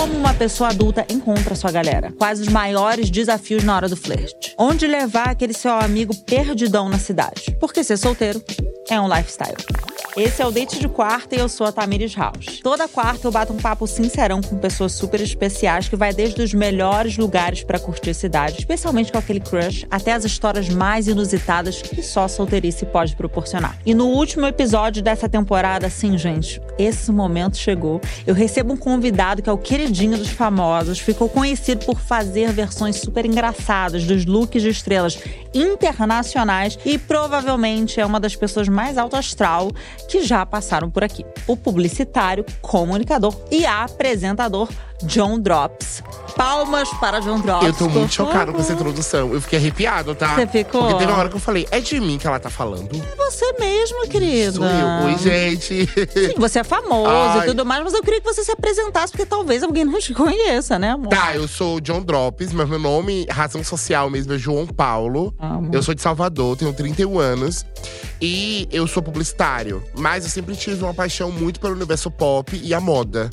Como uma pessoa adulta encontra sua galera? Quais os maiores desafios na hora do flerte? Onde levar aquele seu amigo perdidão na cidade? Porque ser solteiro é um lifestyle. Esse é o Date de Quarta e eu sou a Tamires House. Toda quarta eu bato um papo sincerão com pessoas super especiais que vai desde os melhores lugares para curtir a cidade, especialmente com aquele crush, até as histórias mais inusitadas que só solteirice pode proporcionar. E no último episódio dessa temporada, sim, gente, esse momento chegou. Eu recebo um convidado que é o queridinho dos famosos, ficou conhecido por fazer versões super engraçadas dos looks de estrelas internacionais e provavelmente é uma das pessoas mais alto astral que já passaram por aqui. O publicitário, comunicador e apresentador John Drops. Palmas para John Drops. Eu tô muito chocado com essa introdução. Eu fiquei arrepiado, tá? Você ficou? Porque teve uma hora que eu falei, é de mim que ela tá falando? Você mesmo, querida. Sou eu. Oi, gente. Sim, você é famoso Ai. e tudo mais, mas eu queria que você se apresentasse, porque talvez alguém não te conheça, né, amor? Tá, eu sou John Drops, mas meu nome, razão social mesmo, é João Paulo. Amo. Eu sou de Salvador, tenho 31 anos. E eu sou publicitário. Mas eu sempre tive uma paixão muito pelo universo pop e a moda.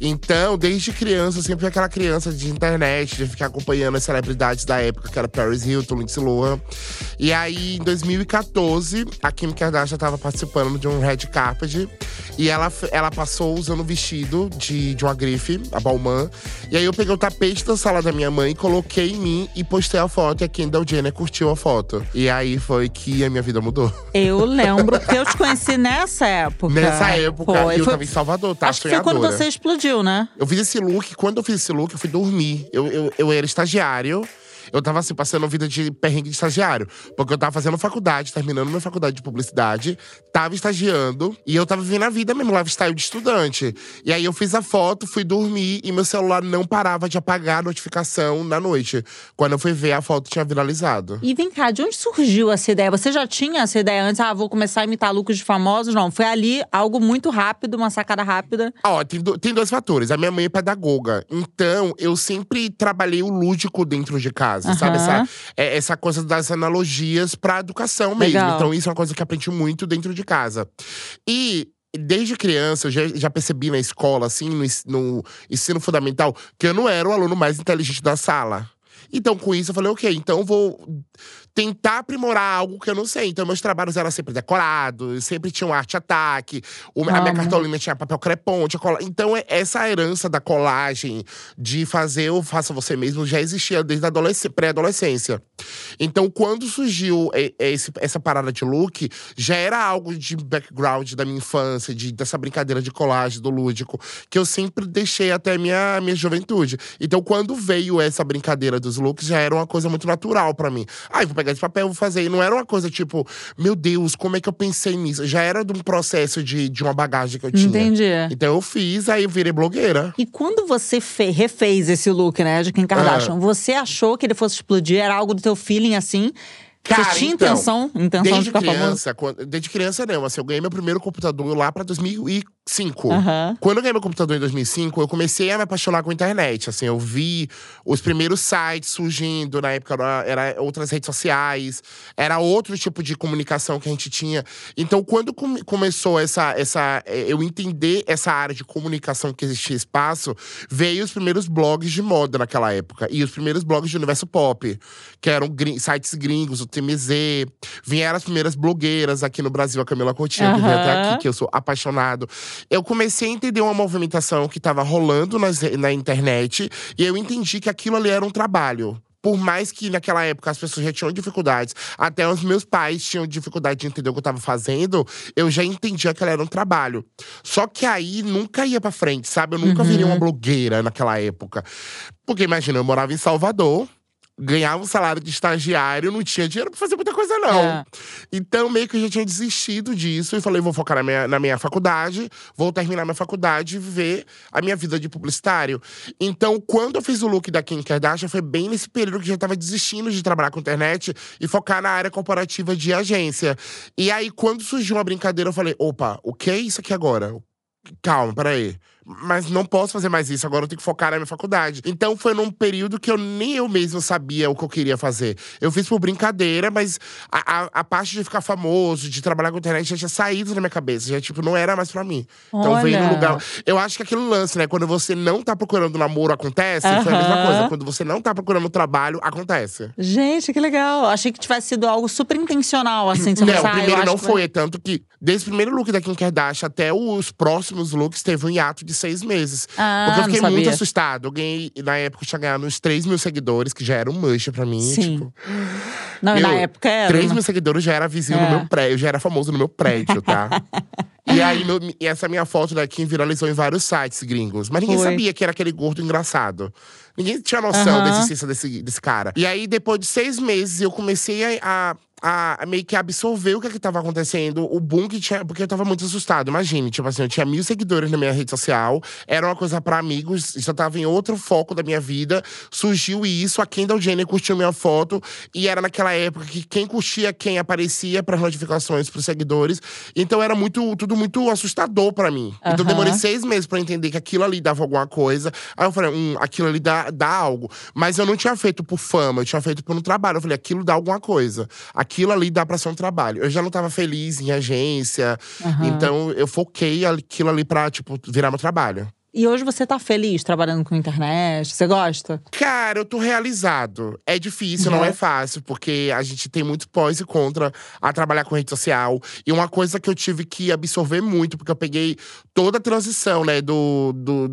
Então, desde criança, eu sempre fui aquela criança de internet, de ficar acompanhando as celebridades da época, que era Paris Hilton, Lindsay Lohan. E aí, em 2014, a Kim Kardashian estava participando de um red carpet. E ela, ela passou usando um vestido de, de uma grife, a Balmain. E aí, eu peguei o tapete da sala da minha mãe, coloquei em mim e postei a foto. E a Kendall Jenner curtiu a foto. E aí, foi que a minha vida mudou. Eu lembro, porque eu te conheci nessa época. Nessa época, Foi, eu foi- tava em Salvador, tá? Acho que foi quando você explodiu, né? Eu fiz esse look, quando eu fiz esse look, eu fui dormir. Eu, eu, eu era estagiário. Eu tava assim, passando vida de perrengue de estagiário. Porque eu tava fazendo faculdade, terminando minha faculdade de publicidade, tava estagiando e eu tava vivendo a vida mesmo, lifestyle de estudante. E aí eu fiz a foto, fui dormir e meu celular não parava de apagar a notificação na noite. Quando eu fui ver, a foto tinha viralizado. E vem cá, de onde surgiu essa ideia? Você já tinha essa ideia antes? Ah, vou começar a imitar lucros de famosos? Não, foi ali algo muito rápido, uma sacada rápida. Ó, tem, do- tem dois fatores. A minha mãe é pedagoga. Então, eu sempre trabalhei o lúdico dentro de casa, sabe? Aham. Essa, é- essa coisa das analogias pra educação mesmo. Legal. Então, isso é uma coisa que eu aprendi muito dentro de casa. E. Desde criança, eu já, já percebi na escola, assim, no, no ensino fundamental, que eu não era o aluno mais inteligente da sala. Então, com isso, eu falei, ok, então eu vou tentar aprimorar algo que eu não sei. Então, meus trabalhos eram sempre decorados, sempre tinham arte-ataque. A minha Amo. cartolina tinha papel crepom, tinha cola. Então, é- essa herança da colagem, de fazer o faça você mesmo, já existia desde a adolesc- pré-adolescência. Então, quando surgiu esse- essa parada de look, já era algo de background da minha infância, de, dessa brincadeira de colagem, do lúdico, que eu sempre deixei até minha, minha juventude. Então, quando veio essa brincadeira dos looks, já era uma coisa muito natural pra mim. Ah, vou pegar esse papel, vou fazer. E não era uma coisa tipo, meu Deus, como é que eu pensei nisso? Já era de um processo de, de uma bagagem que eu tinha. Entendi. Então eu fiz, aí eu virei blogueira. E quando você fe- refez esse look, né, de Kim Kardashian, Ah. você achou que ele fosse explodir? Era algo do teu feeling assim? Cara, você tinha então, intenção, intenção de Desde ficar famoso? criança, quando- desde criança não, assim, eu ganhei meu primeiro computador lá pra 2005. Aham. Quando eu ganhei meu computador em 2005, eu comecei a me apaixonar com a internet. Assim, eu vi os primeiros sites surgindo, na época era, outras redes sociais, era outro tipo de comunicação que a gente tinha. Então, quando come- começou essa, essa, eh, eu entender essa área de comunicação que existia espaço, veio os primeiros blogs de moda naquela época e os primeiros blogs de universo pop, que eram grin- sites gringos, o TMZ. Vieram as primeiras blogueiras aqui no Brasil, a Camila Coutinho, que veio até aqui, que eu sou apaixonado. Eu comecei a entender uma movimentação que estava rolando nas, na internet e eu entendi que aquilo ali era um trabalho. Por mais que naquela época as pessoas já tinham dificuldades, até os meus pais tinham dificuldade de entender o que eu tava fazendo, eu já entendia que ela era um trabalho. Só que aí nunca ia pra frente, sabe? Eu nunca viria uma blogueira naquela época. Porque imagina, eu morava em Salvador, ganhava um salário de estagiário, não tinha dinheiro pra fazer muita coisa, não. É. Então, meio que eu já tinha desistido disso e falei, vou focar na minha, na minha faculdade, vou terminar minha faculdade e viver a minha vida de publicitário. Então, quando eu fiz o look da Kim Kardashian, foi bem nesse período que eu já tava desistindo de trabalhar com internet e focar na área corporativa de agência. E aí, quando surgiu uma brincadeira, eu falei, opa, o que é isso aqui agora? Calma, peraí. Mas não posso fazer mais isso, agora eu tenho que focar na minha faculdade. Então foi num período que eu nem eu mesmo sabia o que eu queria fazer. Eu fiz por brincadeira, mas a, a, a parte de ficar famoso, de trabalhar com internet, já tinha saído da minha cabeça. Já, tipo, não era mais pra mim. Então Olha. veio no lugar. Eu acho que aquele lance, né? Quando você não tá procurando namoro, acontece. Foi a mesma coisa. Quando você não tá procurando trabalho, acontece. Gente, que legal. Achei que tivesse sido algo super intencional, assim. Você Não, pensar, o "Ah, primeiro não que foi. Tanto que, desde o primeiro look da Kim Kardashian até os próximos looks, teve um hiato de seis meses. Ah, Porque eu fiquei muito sabia. assustado. Eu ganhei, na época, eu tinha ganhado uns 3 mil seguidores, que já era um mancha pra mim. Sim. Tipo, Não, e na meu, época era. 3 né? mil seguidores já era vizinho É. no meu prédio, já era famoso no meu prédio, tá? e aí, meu- e essa minha foto da Kim viralizou em vários sites gringos. Mas ninguém Foi. sabia que era aquele gordo engraçado. Ninguém tinha noção Aham. da existência desse, desse cara. E aí, depois de seis meses, eu comecei a. a- a meio que absorver o que, é que tava acontecendo, o boom que tinha, porque eu tava muito assustado. Imagine, tipo assim, eu tinha mil seguidores na minha rede social, era uma coisa pra amigos, já tava em outro foco da minha vida. Surgiu isso, a Kendall Jenner curtiu minha foto, e era naquela época que quem curtia quem aparecia pras notificações pros seguidores. Então era muito, tudo muito assustador pra mim. Então eu Aham. demorei seis meses pra entender que aquilo ali dava alguma coisa. Aí eu falei, hum, aquilo ali dá, dá algo. Mas eu não tinha feito por fama, eu tinha feito por um trabalho. Eu falei, aquilo dá alguma coisa. Aquilo ali dá pra ser um trabalho. Eu já não tava feliz em agência, Aham. então eu foquei aquilo ali pra, tipo, virar meu trabalho. E hoje você tá feliz trabalhando com internet? Você gosta? Cara, eu tô realizado. É difícil, Uhum. não é fácil, porque a gente tem muito pós e contra a trabalhar com rede social. E uma coisa que eu tive que absorver muito, porque eu peguei toda a transição, né, do, do,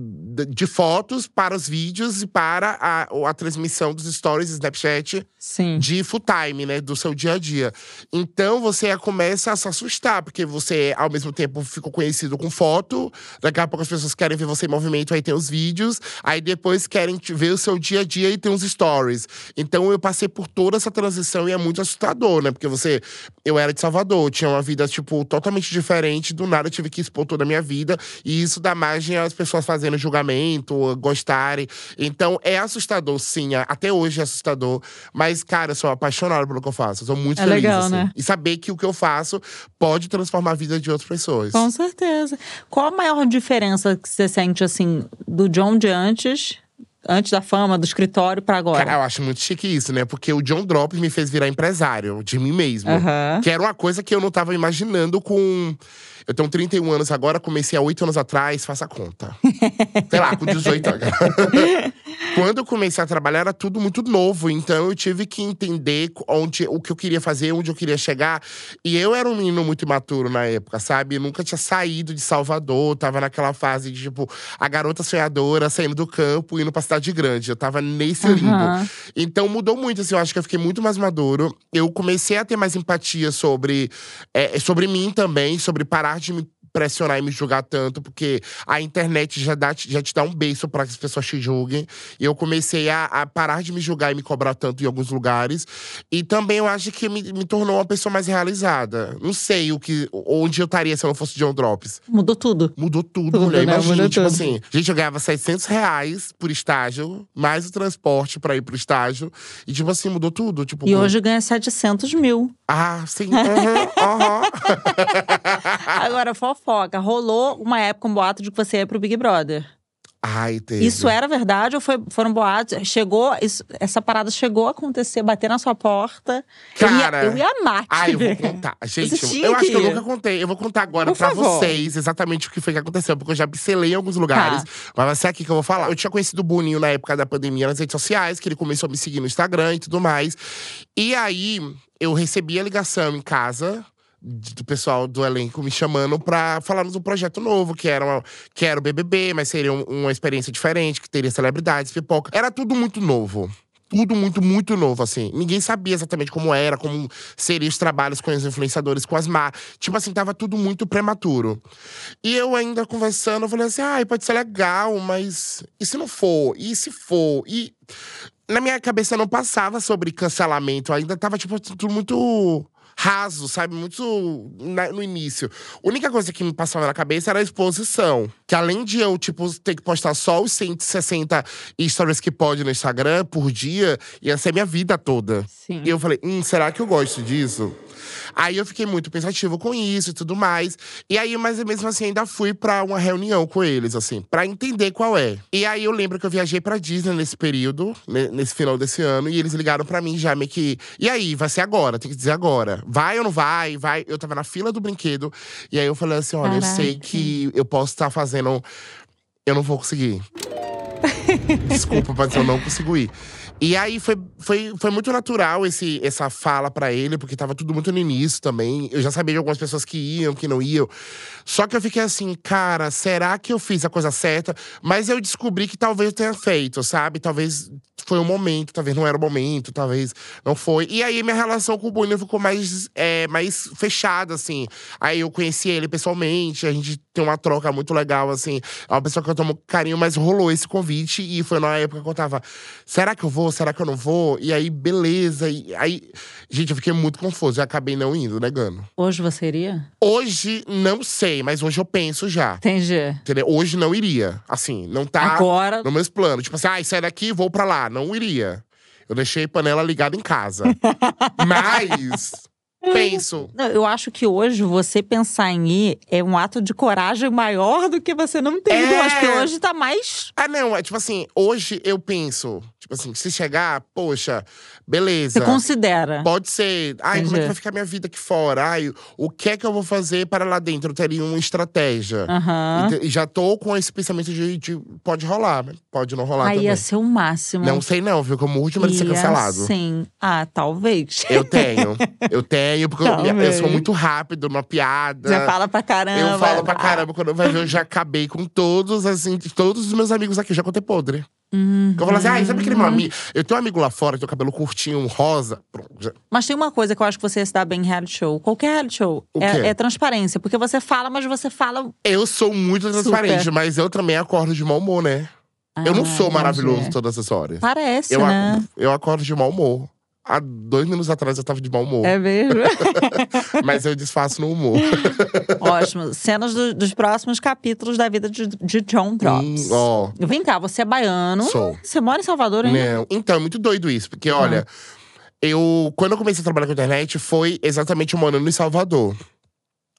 de- fotos para os vídeos e para a, a transmissão dos stories Snapchat Sim. de full time, né, do seu dia a dia. Então você começa a se assustar, porque você, ao mesmo tempo, ficou conhecido com foto, daqui a pouco as pessoas querem ver você movimento, aí tem os vídeos, aí depois querem ver o seu dia a dia e tem os stories. Então eu passei por toda essa transição e é muito assustador, né, porque você. Eu era de Salvador, tinha uma vida, tipo, totalmente diferente, do nada eu tive que expor toda a minha vida, e isso dá margem às pessoas fazendo julgamento, gostarem. Então é assustador, sim, até hoje é assustador, mas, cara, eu sou apaixonado pelo que eu faço. Eu sou muito É feliz. legal, assim. né? E saber que o que eu faço pode transformar a vida de outras pessoas. Com certeza. Qual a maior diferença que você sente, assim, do John de antes, antes da fama, do escritório, pra agora? Cara, eu acho muito chique isso, né? Porque o John Drops me fez virar empresário de mim mesmo. Aham. Que era uma coisa que eu não tava imaginando com. Eu tenho 31 anos agora, comecei há 8 anos atrás, faça conta. Sei lá, com 18 anos. Quando eu comecei a trabalhar, era tudo muito novo. Então eu tive que entender onde, o que eu queria fazer, onde eu queria chegar. E eu era um menino muito imaturo na época, sabe? Eu nunca tinha saído de Salvador, tava naquela fase de, tipo, a garota sonhadora saindo do campo e indo pra cidade grande. Eu tava nesse limbo. Então mudou muito, assim, eu acho que eu fiquei muito mais maduro. Eu comecei a ter mais empatia sobre, é, sobre mim também, sobre parar de me pressionar e me julgar tanto, porque a internet já, dá, já te dá um beijo para que as pessoas te julguem. E eu comecei a, a parar de me julgar e me cobrar tanto em alguns lugares. E também eu acho que me, me tornou uma pessoa mais realizada. Não sei o que, onde eu estaria se eu não fosse John Drops. Mudou tudo. Mudou tudo, Tudo, mulher. né? Imagina, Mudou tipo tudo. assim. Gente, eu ganhava 700 reais por estágio, mais o transporte pra ir pro estágio. E, tipo assim, mudou tudo. Tipo, E hoje ganha 700 mil. Ah, sim. Aham, aham. Agora, fofoca. Rolou uma época um boato de que você ia pro Big Brother. Ai, teve. Isso era verdade ou foi- foram boatos? Chegou, isso- essa parada chegou a acontecer, bater na sua porta. Cara. eu ia, eu ia amar. Ah, eu vou contar. Gente, eu acho que eu nunca contei. Eu vou contar agora Por pra favor. vocês exatamente o que foi que aconteceu, porque eu já pincelei em alguns lugares. Tá. Mas vai ser aqui que eu vou falar. Eu tinha conhecido o Boninho na época da pandemia nas redes sociais, que ele começou a me seguir no Instagram e tudo mais. E aí, eu recebi a ligação em casa. Do pessoal do elenco me chamando pra falarmos um projeto novo, que era, uma, que era o BBB, mas seria um- uma experiência diferente, que teria celebridades, pipoca. Era tudo muito novo tudo muito, muito novo, assim. Ninguém sabia exatamente como era, como seriam os trabalhos com os influenciadores, com as marcas. Tipo assim, tava tudo muito prematuro. E eu ainda conversando, eu falei assim, ai, pode ser legal, mas e se não for? E se for? E na minha cabeça não passava sobre cancelamento, ainda tava, tipo, tudo muito raso, sabe? Muito na- no início. A única coisa que me passava na cabeça era a exposição. Que além de eu, tipo, ter que postar só os 160 stories que pode no Instagram por dia, ia ser minha vida toda. Sim. E eu falei, hum, será que eu gosto disso? Aí eu fiquei muito pensativo com isso e tudo mais. E aí, mas mesmo assim, ainda fui pra uma reunião com eles, assim, pra entender qual é. E aí eu lembro que eu viajei pra Disney nesse período, nesse final desse ano, e eles ligaram pra mim já meio que. E aí, vai ser agora, tem que dizer agora. Vai ou não vai? Vai. Eu tava na fila do brinquedo. E aí eu falei assim: olha, eu sei Caraca. que eu posso estar fazendo. Eu não vou conseguir. Desculpa, mas eu não consigo ir. E aí foi, foi, foi muito natural esse, essa fala pra ele, porque tava tudo muito no início também. Eu já sabia de algumas pessoas que iam, que não iam. Só que eu fiquei assim, cara, será que eu fiz a coisa certa? Mas eu descobri que talvez eu tenha feito, sabe? Talvez foi um momento, talvez não era o momento, talvez não foi. E aí minha relação com o Bruno ficou mais, é, mais fechada, assim. Aí eu conheci ele pessoalmente, a gente tem uma troca muito legal, assim. É uma pessoa que eu tomo carinho, mas rolou esse convite e foi na época que eu tava. Será que eu vou? Será que eu não vou? E aí, beleza. E aí, gente, eu fiquei muito confuso. Eu acabei não indo, negando. Hoje você iria? Hoje, não sei, mas hoje eu penso já. Entendi. Entendeu? Hoje não iria. Assim, não tá Agora. nos meus planos. Tipo assim, ai, sai daqui, vou pra lá. Não iria. Eu deixei panela ligada em casa. Mas penso. Não, eu acho que hoje você pensar em ir é um ato de coragem maior do que você não ter ido. Eu acho que É. hoje tá mais. Ah, não, é tipo assim, hoje eu penso, tipo assim, se chegar, poxa, beleza. Você considera. Pode ser. Ai, como é Entendi. que vai ficar minha vida aqui fora? Ai, o que é que eu vou fazer para lá dentro? Eu teria uma estratégia. Aham. E já tô com esse pensamento de, de pode rolar? Pode não rolar Aí também. ia ser o máximo. Não sei não, viu? Como último de ser Ia cancelado. Sim. Ah, talvez. Eu tenho. Eu tenho, porque eu, eu sou muito rápido numa piada. Já fala pra caramba. Eu falo pra Ah, caramba, quando vai ver, eu já acabei com todos, assim, todos os meus amigos aqui, já contei podre. Uhum. Eu falo assim, ai, sabe aquele meu amigo? Eu tenho um amigo lá fora que tem o cabelo curtinho, rosa. Pronto, Mas tem uma coisa que eu acho que você ia se dar bem em reality show. Qualquer reality show. É, é transparência. Porque você fala, mas você fala. Eu sou muito transparente, Super. mas eu também acordo de mau humor, né? eu não Ah, sou maravilhoso entendi. todas as horas. Parece, Eu, né? eu acordo de mau humor. Há dois minutos atrás eu tava de mau humor. É mesmo? Mas eu disfarço no humor. Ótimo. Cenas do- dos próximos capítulos da vida de, de John Drops. Hum, ó, Vem cá, você é baiano. Sou. Você mora em Salvador ainda? Não. Então, é muito doido isso. Porque, olha, eu… Quando eu comecei a trabalhar com internet, foi exatamente morando em Salvador.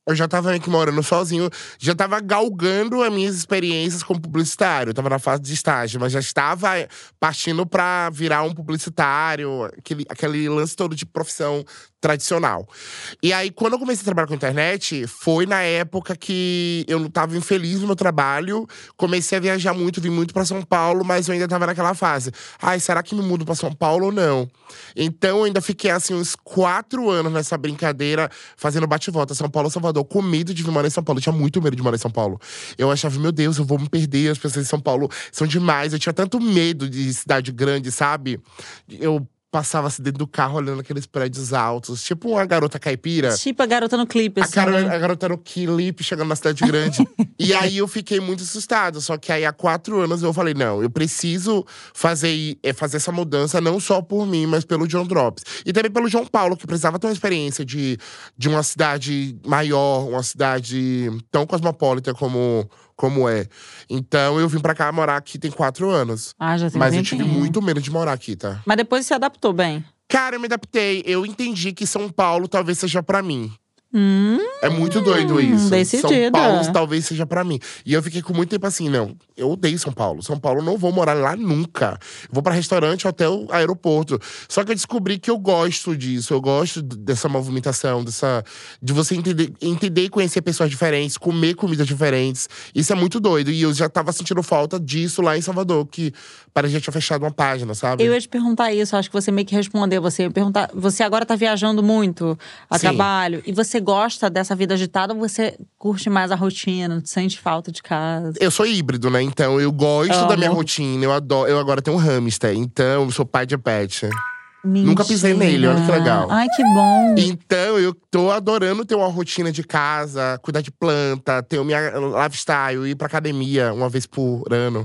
Eu já tava aqui morando sozinho, já tava galgando as minhas experiências como publicitário. Eu tava na fase de estágio, mas já estava partindo pra virar um publicitário, aquele, aquele lance todo de profissão tradicional. E aí, quando eu comecei a trabalhar com internet, foi na época que eu tava infeliz no meu trabalho, comecei a viajar muito, vim muito pra São Paulo, mas eu ainda tava naquela fase. Ai, será que me mudo pra São Paulo ou não? Então, eu ainda fiquei, assim, uns quatro anos nessa brincadeira, fazendo bate-volta. São Paulo, Salvador, com medo de vir morar em São Paulo. Eu tinha muito medo de morar em São Paulo. Eu achava, meu Deus, eu vou me perder, as pessoas em São Paulo são demais. Eu tinha tanto medo de cidade grande, sabe? Eu passava assim dentro do carro olhando aqueles prédios altos, tipo uma garota caipira. Tipo a garota no clipe, A, assim. cara, né? a garota era o clipe chegando na cidade grande. e aí eu fiquei muito assustado. Só que aí há quatro anos eu falei: não, eu preciso fazer, é, fazer essa mudança não só por mim, mas pelo John Drops. E também pelo João Paulo, que precisava ter uma experiência de, de uma cidade maior, uma cidade tão cosmopolita como, como é. Então eu vim pra cá morar aqui tem quatro anos. Ah, já tem Mas eu tive tempinho. muito medo de morar aqui, tá? Mas depois se adaptou bem. Cara, eu me adaptei. Eu entendi que São Paulo talvez seja pra mim. Hum, É muito doido isso. decidida. São Paulo talvez seja pra mim. E eu fiquei com muito tempo assim, não. Eu odeio São Paulo. São Paulo não vou morar lá nunca. Vou pra restaurante, hotel, aeroporto. Só que eu descobri que eu gosto disso. Eu gosto dessa movimentação, dessa de você entender, entender e conhecer pessoas diferentes, comer comidas diferentes. Isso é muito doido. E eu já tava sentindo falta disso lá em Salvador, que que já tinha fechado uma página, sabe? eu ia te perguntar isso, acho que você meio que respondeu. Você ia perguntar. Você agora tá viajando muito a Sim. trabalho. E você gosta dessa vida agitada ou você curte mais a rotina? Sente falta de casa? Eu sou híbrido, né? Então eu gosto da minha rotina. Eu adoro. Eu agora tenho um hamster. Então eu sou pai de pet. Nunca pisei nele, olha que Mentira. legal. Ai, que bom. Então, eu tô adorando ter uma rotina de casa, cuidar de planta, ter o minha lifestyle, ir pra academia uma vez por ano.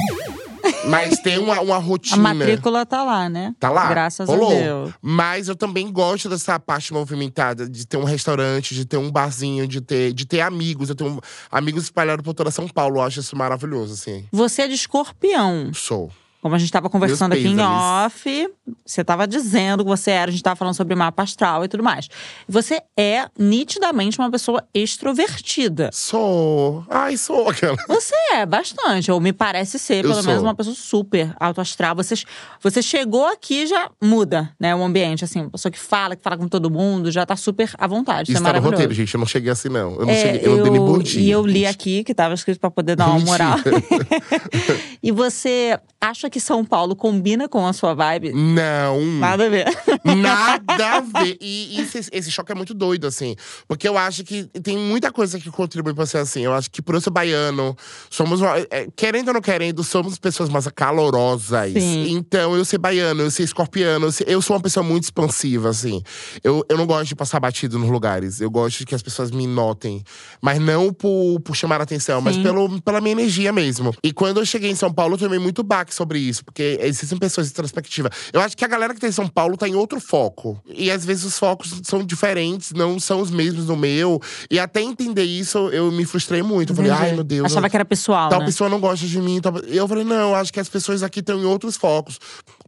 Mas tem uma, uma A rotina. matrícula tá lá, né? Tá lá. Graças a Deus. Mas eu também gosto dessa parte movimentada, de ter um restaurante, de ter um barzinho, de ter, de ter amigos. Eu tenho amigos espalhados por toda São Paulo. Eu acho isso maravilhoso, assim. Você é de escorpião. Sou. Como a gente estava conversando aqui em off, você estava dizendo que você era, a gente estava falando sobre mapa astral e tudo mais. Você é nitidamente uma pessoa extrovertida. Sou. Ai, sou aquela. Você é bastante, ou me parece ser, Eu pelo menos, sou. uma pessoa super autoastral. Você, você chegou aqui e já muda, né, o ambiente. Assim, uma pessoa que fala, que fala com todo mundo, já tá super à vontade. Isso, Isso é tá no roteiro, gente. Eu não cheguei assim, não. Eu não, É, cheguei, eu não dei bom dia. E eu li aqui que tava escrito pra poder dar uma moral. e você acha que São Paulo combina com a sua vibe? Não. Nada a ver. Nada a ver. E, e esse, esse choque é muito doido, assim. Porque eu acho que tem muita coisa que contribui pra ser assim. Eu acho que por eu ser baiano, somos. é, querendo ou não querendo, somos pessoas mais calorosas. Sim. Então, eu ser baiano, eu ser escorpiano, eu, ser- eu sou uma pessoa muito expansiva, assim. Eu, eu não gosto de passar batido nos lugares. Eu gosto que as pessoas me notem. Mas não por, por chamar a atenção, mas Sim. pelo, pela minha energia mesmo. E quando eu cheguei em São Paulo, eu tomei muito baque sobre isso. Porque existem pessoas introspectivas. Eu acho que a galera que tá em São Paulo tá em outro foco. E às vezes os focos são diferentes, não são os mesmos do meu. E até entender isso, eu me frustrei muito. Eu falei, ai meu Deus. Achava eu- que era pessoal, Tal né? pessoa não gosta de mim. tal- Eu falei, não, acho que as pessoas aqui estão em outros focos.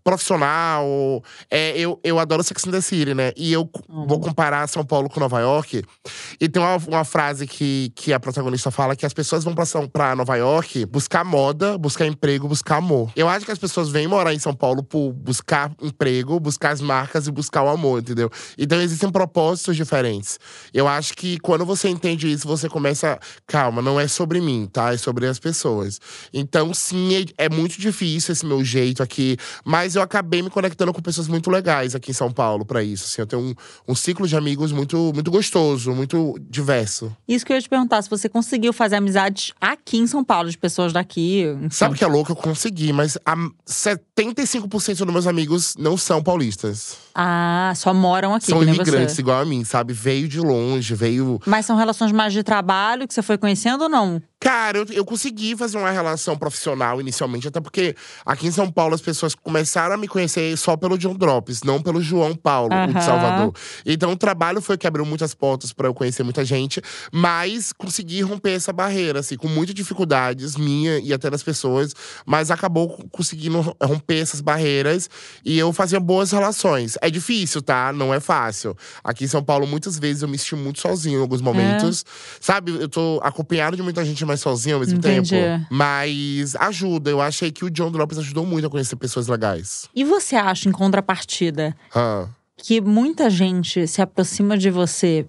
Profissional. É, eu, eu adoro Sex and the City, né? E eu Uhum. vou comparar São Paulo com Nova York. E tem uma, uma frase que, que a protagonista fala que as pessoas vão pra, São, pra Nova York buscar moda, buscar emprego, buscar amor. Eu acho que as pessoas vêm morar em São Paulo por buscar emprego, buscar as marcas e buscar o amor, entendeu? Então existem propósitos diferentes. Eu acho que quando você entende isso, você começa. Calma, não é sobre mim, tá? É sobre as pessoas. Então, sim, é, é muito difícil esse meu jeito aqui. Mas eu acabei me conectando com pessoas muito legais aqui em São Paulo pra isso. Assim, eu tenho um, um ciclo de amigos muito, muito gostoso, muito diverso. Isso que eu ia te perguntar, se você conseguiu fazer amizades aqui em São Paulo, de pessoas daqui. enfim. Sabe que é louco? Eu consegui, mas a 75% dos meus amigos não são paulistas. Ah, só moram aqui, são imigrantes igual a mim, sabe? Veio de longe, veio. Mas são relações mais de trabalho que você foi conhecendo ou não? Cara, eu, eu consegui fazer uma relação profissional inicialmente, até porque aqui em São Paulo as pessoas começaram a me conhecer só pelo John Drops, não pelo João Paulo, o Aham. de Salvador. Então o trabalho foi que abriu muitas portas pra eu conhecer muita gente, mas consegui romper essa barreira, assim, com muitas dificuldades, minha e até das pessoas, mas acabou conseguindo romper essas barreiras e eu fazia boas relações. É difícil, tá? Não é fácil. Aqui em São Paulo, muitas vezes eu me senti muito sozinho em alguns momentos. Sabe, eu tô acompanhado de muita gente, mas sozinho ao mesmo Entendi. tempo. Mas ajuda. Eu achei que o John Drops ajudou muito a conhecer pessoas legais. E você acha, em contrapartida, Ah. que muita gente se aproxima de você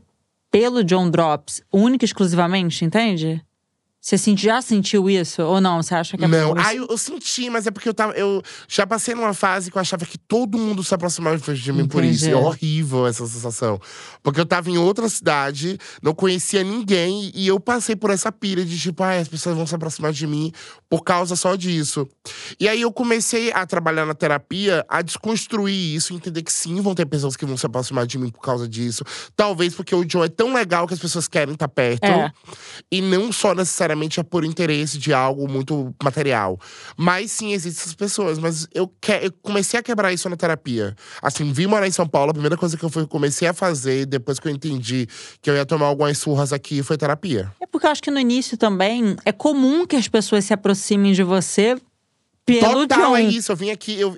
pelo John Drops, única e exclusivamente, entende? Você já sentiu isso? Ou não? Você acha que é Não, ah, eu, eu senti, mas é porque eu tava. Eu já passei numa fase que eu achava que todo mundo se aproximava de mim por isso. É Entendi. horrível essa sensação. Porque eu tava em outra cidade, não conhecia ninguém, e eu passei por essa pira de tipo, ah, as pessoas vão se aproximar de mim por causa só disso. E aí eu comecei a trabalhar na terapia, a desconstruir isso, entender que sim, vão ter pessoas que vão se aproximar de mim por causa disso. Talvez porque o Joe é tão legal que as pessoas querem estar perto. É. E não só necessariamente é por interesse de algo muito material. Mas sim, existem essas pessoas. Mas eu, que, eu comecei a quebrar isso na terapia. Assim, vim morar em São Paulo, a primeira coisa que eu fui, comecei a fazer, depois que eu entendi que eu ia tomar algumas surras aqui, foi terapia. É porque eu acho que no início também é comum que as pessoas se aproximem de você pelo Total, John. é isso. Eu vim aqui, eu,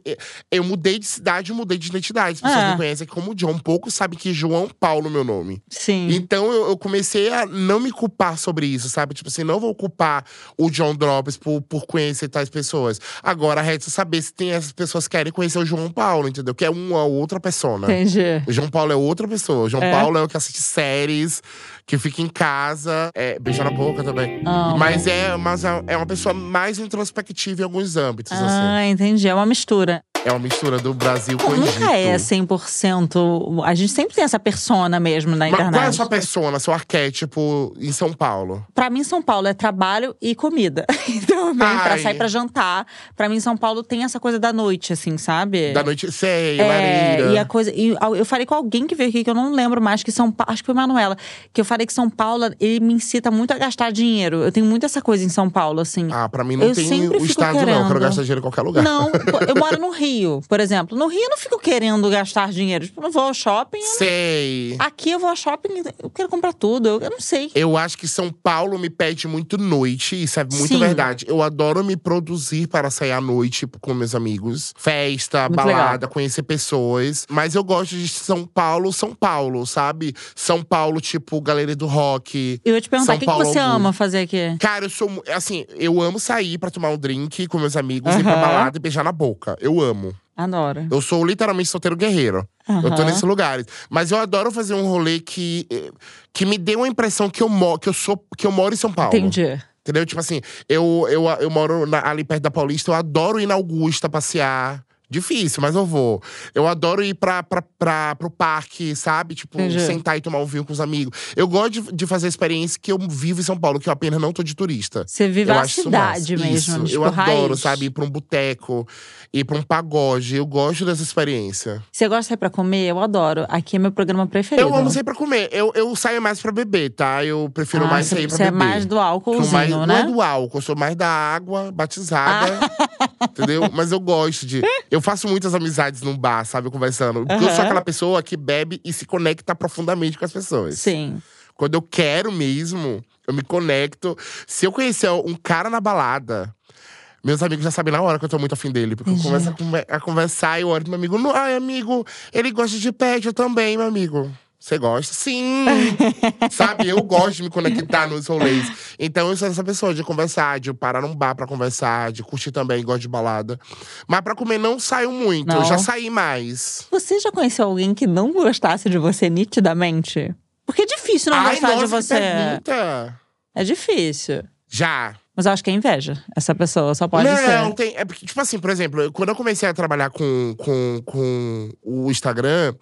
eu mudei de cidade, eu mudei de identidade. As pessoas É. me conhecem como John. Poucos sabem que João Paulo é meu nome. Sim. Então eu, eu comecei a não me culpar sobre isso, sabe? Tipo assim, não vou culpar o John Drops por, por conhecer tais pessoas. Agora resta saber se tem essas pessoas que querem conhecer o João Paulo, entendeu? Que é uma outra pessoa. Entendi. O João Paulo é outra pessoa. O João É? Paulo é o que assiste séries, que fica em casa, é, beija na boca também. Amo. Mas é, mas é é uma pessoa mais introspectiva em alguns âmbitos, assim. Ah, entendi. É uma mistura. É uma mistura do Brasil com o Egito. Nunca é 100%. A gente sempre tem essa persona mesmo na Mas internet. qual é a sua persona, seu arquétipo em São Paulo? Pra mim, São Paulo é trabalho e comida. Então, bem, pra Ai. sair pra jantar. Pra mim, São Paulo tem essa coisa da noite, assim, sabe? Da noite, sei, É, lareira. e a coisa. E eu falei com alguém que veio aqui, que eu não lembro mais, que São Paulo. Acho que foi Manuela. Que eu falei que São Paulo, ele me incita muito a gastar dinheiro. Eu tenho muito essa coisa em São Paulo, assim. Ah, pra mim não Eu tem sempre o estado, não. Eu querendo. quero gastar dinheiro em qualquer lugar. Não, eu moro no Rio, por exemplo. No Rio eu não fico querendo gastar dinheiro. Tipo, não vou ao shopping. eu não- Sei. Aqui eu vou ao shopping, eu quero comprar tudo. Eu, eu não sei. Eu acho que São Paulo me pede muito noite, isso é muito Sim. verdade. Eu adoro me produzir para sair à noite tipo, com meus amigos. Festa, Muito balada, legal. conhecer pessoas. Mas eu gosto de São Paulo, São Paulo, sabe? São Paulo, tipo, Galeria do Rock. Eu ia te perguntar, o que, que você ama fazer aqui? Cara, eu sou. Assim, eu amo sair pra tomar um drink com meus amigos, ir pra balada e beijar na boca. Eu amo. Adoro. Eu sou literalmente solteiro guerreiro. Eu tô Aham. nesses lugares. Mas eu adoro fazer um rolê que, que me dê uma impressão que eu, mo que eu sou que eu moro em São Paulo. Entendi. Entendeu? Tipo assim, eu, eu, eu moro na- ali perto da Paulista, eu adoro ir na Augusta passear. Difícil, mas eu vou. Eu adoro ir pra, pra, pra, pro parque, sabe? Tipo, Entendi. sentar e tomar um vinho com os amigos. Eu gosto de, de fazer experiência que eu vivo em São Paulo, que eu apenas não tô de turista. Você vive eu a cidade mesmo. Isso, tipo, eu adoro, raiz. sabe? Ir pra um boteco, ir pra um pagode. Eu gosto dessa experiência. Você gosta de sair pra comer? Eu adoro. Aqui é meu programa preferido. Eu amo sair pra comer. Eu, eu saio mais pra beber, tá? Eu prefiro Ah, mais você- sair pra você beber. é mais do álcoolzinho, mais, né? Não é do álcool, eu sou mais da água batizada. Ah. Entendeu? Mas eu gosto de. Eu faço muitas amizades num bar, sabe? Conversando. Porque eu sou aquela pessoa que bebe e se conecta profundamente com as pessoas. Sim. Quando eu quero mesmo, eu me conecto. Se eu conhecer um cara na balada. Meus amigos já sabem na hora que eu tô muito afim dele. Porque eu começo a, conver- a conversar e eu olho pro meu amigo. "Não, Ai, amigo, ele gosta de pet, eu também, meu amigo. Você gosta? Sim! Sabe, eu gosto de me conectar nos rolês. Então eu sou essa pessoa de conversar, de parar num bar pra conversar, de curtir também, gosto de balada. Mas pra comer não saio muito, Não. eu já saí mais. Você já conheceu alguém que não gostasse de você nitidamente? Porque é difícil não Ai, gostar nossa, de que você. pergunta! É difícil. Já. Mas eu acho que é inveja. Essa pessoa só pode não, ser. tem. É porque, tipo assim, por exemplo, quando eu comecei a trabalhar com, com, com o Instagram,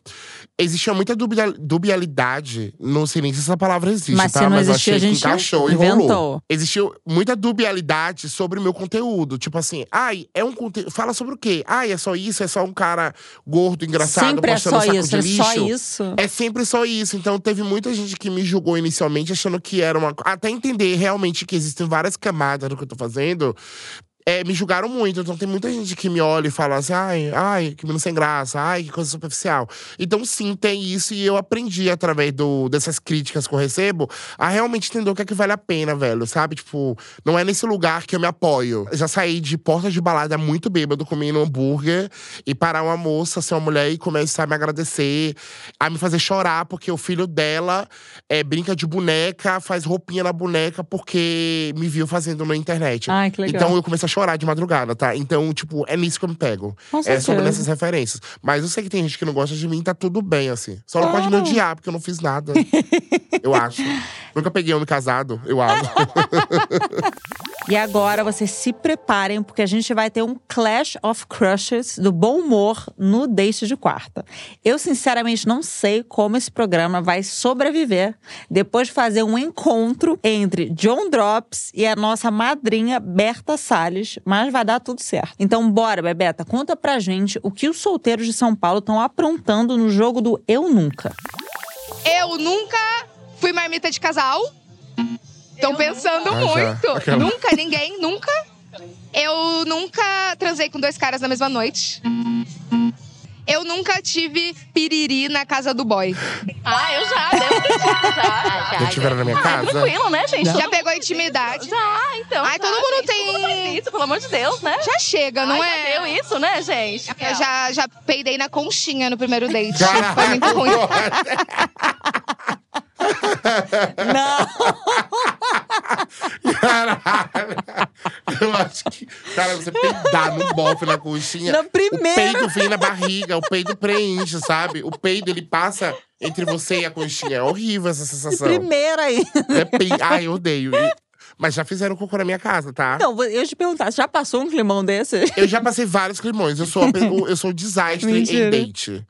existia muita dubia- dubialidade. Não sei nem se essa palavra existe, Mas tá? se não Mas existia, achei a gente encaixou e inventou. rolou. Existia muita dubialidade sobre o meu conteúdo. Tipo assim, ai, é um conteúdo. Fala sobre o quê? Ai, é só isso? É só um cara gordo, engraçado, Sempre é postando só saco isso. É lixo? só isso. É sempre só isso. Então teve muita gente que me julgou inicialmente achando que era uma. Até entender realmente que existem várias camadas do que eu tô fazendo. É, me julgaram muito. Então tem muita gente que me olha e fala assim: ai, ai, que menino sem graça, ai, que coisa superficial. Então, sim, tem isso, e eu aprendi através do, dessas críticas que eu recebo a realmente entender o que é que vale a pena, velho. Sabe? Tipo, não é nesse lugar que eu me apoio. Eu já saí de porta de balada muito bêbado, comendo um hambúrguer e parar uma moça, ser uma mulher e começar a me agradecer, a me fazer chorar, porque o filho dela é, brinca de boneca, faz roupinha na boneca porque me viu fazendo na internet. Ai, que legal. Então eu comecei a chorar de madrugada, tá? Então, tipo, é nisso que eu me pego. Com É sobre essas referências. Mas eu sei que tem gente que não gosta de mim, tá tudo bem, assim. Só não pode me odiar, porque eu não fiz nada. eu acho. Nunca peguei homem casado, eu acho. E agora vocês se preparem, porque a gente vai ter um Clash of Crushes do bom humor no Deixe de Quarta. Eu, sinceramente, não sei como esse programa vai sobreviver depois de fazer um encontro entre John Drops e a nossa madrinha Berta Salles, mas vai dar tudo certo. Então, bora, Bebeta, conta pra gente o que os solteiros de São Paulo estão aprontando no jogo do Eu Nunca. Eu nunca fui marmita de casal. Estão pensando Ah, já. muito. Aquela. Nunca, ninguém, nunca. Eu nunca transei com dois caras na mesma noite. Eu nunca tive piriri na casa do boy. Ah, eu já, devo ter tido, já, já. Já tiveram na minha Ah, casa? tranquilo, né, gente? Já Todo pegou intimidade? Já, então. Ai, já, todo mundo gente, tem- Todo mundo faz isso, pelo amor de Deus, né? Já chega, não Ai, é? Já deu isso, né, gente? Eu já, já peidei na conchinha no primeiro date. Foi muito ruim. Não! Caralho! Eu acho que. Cara, você peidar no bofe na coxinha. Na O primeira! peido vem na barriga, o peido preenche, sabe? O peido, ele passa entre você e a coxinha. É horrível essa sensação. Primeira aí. É pei... Ai, eu odeio. Mas já fizeram cocô na minha casa, tá? Não, eu ia te perguntar, você já passou um climão desse? Eu já passei vários climões. Eu sou, pe- eu sou um desastre Mentira. em date.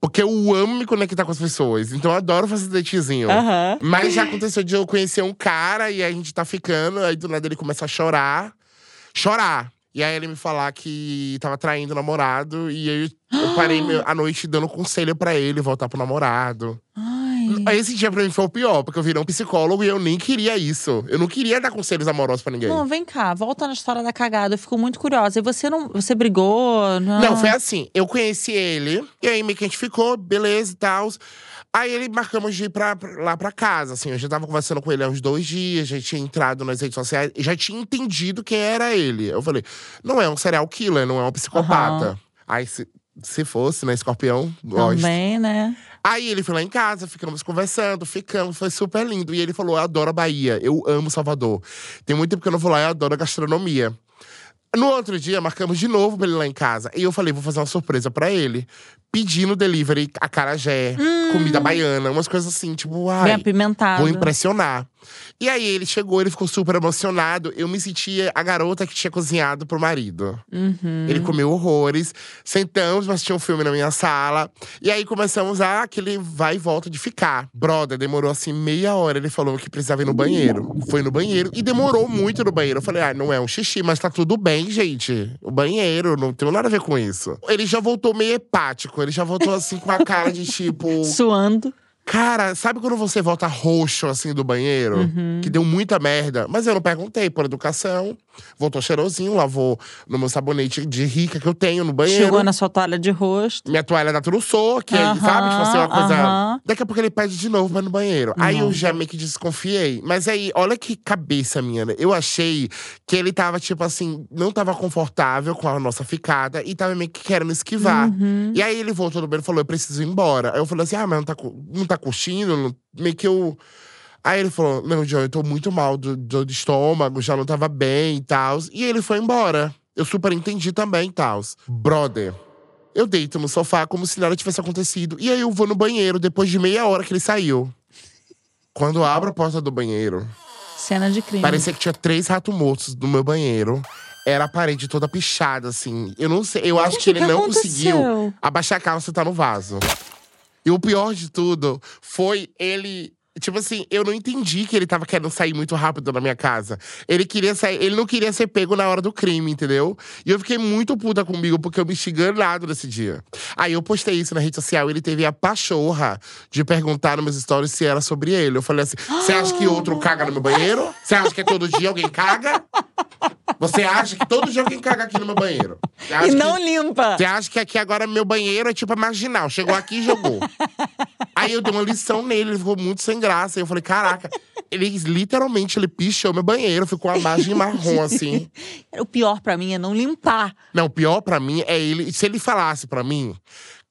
Porque eu amo me conectar com as pessoas. Então eu adoro fazer datezinho. Aham. Mas já aconteceu de eu conhecer um cara e a gente tá ficando, aí do nada ele começa a chorar. Chorar. E aí ele me falar que tava traindo o namorado. E aí eu parei a noite dando conselho pra ele voltar pro namorado. Aí esse dia pra mim foi o pior, porque eu virei um psicólogo e eu nem queria isso. Eu não queria dar conselhos amorosos pra ninguém. Não, vem cá, volta na história da cagada. Eu fico muito curiosa. E você não. Você brigou? Não, Não, foi assim. Eu conheci ele, e aí meio que a gente ficou, beleza e tal. Aí ele marcamos de ir pra, pra- lá pra casa, assim. Eu já tava conversando com ele há uns dois dias, já tinha entrado nas redes sociais, já tinha entendido quem era ele. Eu falei, não é um serial killer, não é um psicopata. Aham. Aí se, se fosse, né, escorpião, gosto. Também, né? Aí ele foi lá em casa, ficamos conversando, ficamos, foi super lindo. E ele falou: Eu adoro a Bahia, eu amo Salvador. Tem muito tempo que eu não vou lá, eu adoro a gastronomia. No outro dia, marcamos de novo pra ele lá em casa. E eu falei: Vou fazer uma surpresa pra ele. Pedindo delivery, acarajé, comida baiana, umas coisas assim, tipo, ai. Bem apimentado. Vou impressionar. E aí ele chegou, ele ficou super emocionado. Eu me sentia a garota que tinha cozinhado pro marido. Uhum. Ele comeu horrores. Sentamos, assistir um filme na minha sala. E aí começamos a aquele vai e volta de ficar. Brother, demorou assim meia hora. Ele falou que precisava ir no banheiro. Foi no banheiro e demorou muito no banheiro. Eu falei, ah, não é um xixi, mas tá tudo bem, gente. O banheiro, não tem nada a ver com isso. Ele já voltou meio hepático. Ele já voltou assim com a cara de tipo. Suando. Cara, sabe quando você volta roxo assim do banheiro? Uhum. Que deu muita merda. Mas eu não perguntei por educação. Voltou cheirosinho, lavou no meu sabonete de rica que eu tenho no banheiro. Chegou na sua toalha de rosto. Minha toalha da Trussou, que aí, sabe? Tipo assim, uma coisa. aham. Daqui a pouco ele pede de novo pra ir no banheiro. Aí eu já meio que desconfiei. Mas aí, olha que cabeça minha, né? Eu achei que ele tava, tipo assim, não tava confortável com a nossa ficada e tava meio que querendo esquivar. Uhum. E aí ele voltou do banheiro e falou: Eu preciso ir embora. Aí eu falei assim: Ah, mas não tá, cu- não tá curtindo? Não- Meio que eu. Aí ele falou: Não, John, eu tô muito mal do, do estômago, já não tava bem e tal. E ele foi embora. Eu super entendi também e tal. Brother. Eu deito no sofá como se nada tivesse acontecido. E aí eu vou no banheiro depois de meia hora que ele saiu. Quando eu abro a porta do banheiro, Cena de crime. parecia que tinha três ratos mortos no meu banheiro. Era a parede toda pichada, assim. Eu não sei, eu acho que ele que não aconteceu? conseguiu abaixar a calça e tá no vaso. E o pior de tudo foi ele. Tipo assim, eu não entendi que ele tava querendo sair muito rápido da minha casa. Ele queria sair, ele não queria ser pego na hora do crime, entendeu? E eu fiquei muito puta comigo, porque eu me enganado nesse dia. Aí eu postei isso na rede social, ele teve a pachorra de perguntar nos meus stories se era sobre ele. Eu falei assim: você acha que outro caga no meu banheiro? Você acha que todo dia alguém caga? Você acha que todo dia alguém caga aqui no meu banheiro? E que- não limpa. você acha que aqui agora meu banheiro é tipo a marginal? Chegou aqui e jogou. Aí eu dei uma lição nele, ele ficou muito sem graça. Aí eu falei, caraca, ele literalmente ele pichou meu banheiro, ficou uma margem marrom assim. O pior pra mim é não limpar. Não, o pior pra mim é ele. Se ele falasse pra mim,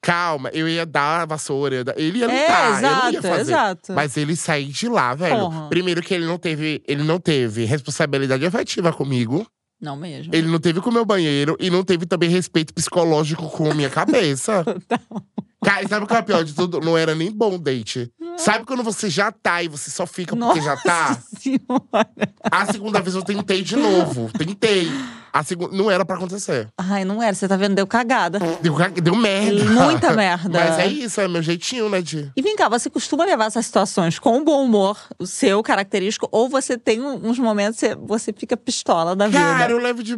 calma, eu ia dar a vassoura, ia dar- ele ia É, limpar, eu não ia exato, fazer. exato. Mas ele sair de lá, velho. Porra. Primeiro que ele não teve, ele não teve responsabilidade afetiva comigo. Não mesmo. Ele não teve com o meu banheiro e não teve também respeito psicológico com a minha cabeça. Cara, e sabe o que é o pior de tudo? Não era nem bom date. Sabe quando você já tá e você só fica porque já tá? Nossa senhora. A segunda vez eu tentei de novo. Tentei. A segunda. Não era pra acontecer. Ai, não era. Você tá vendo? Deu cagada. Deu, deu merda. Muita merda. Mas é isso, é meu jeitinho, né, de. E vem cá, você costuma levar essas situações com bom humor, o seu característico, ou você tem um- uns momentos que você, fica pistola da vida? Cara, eu levo de.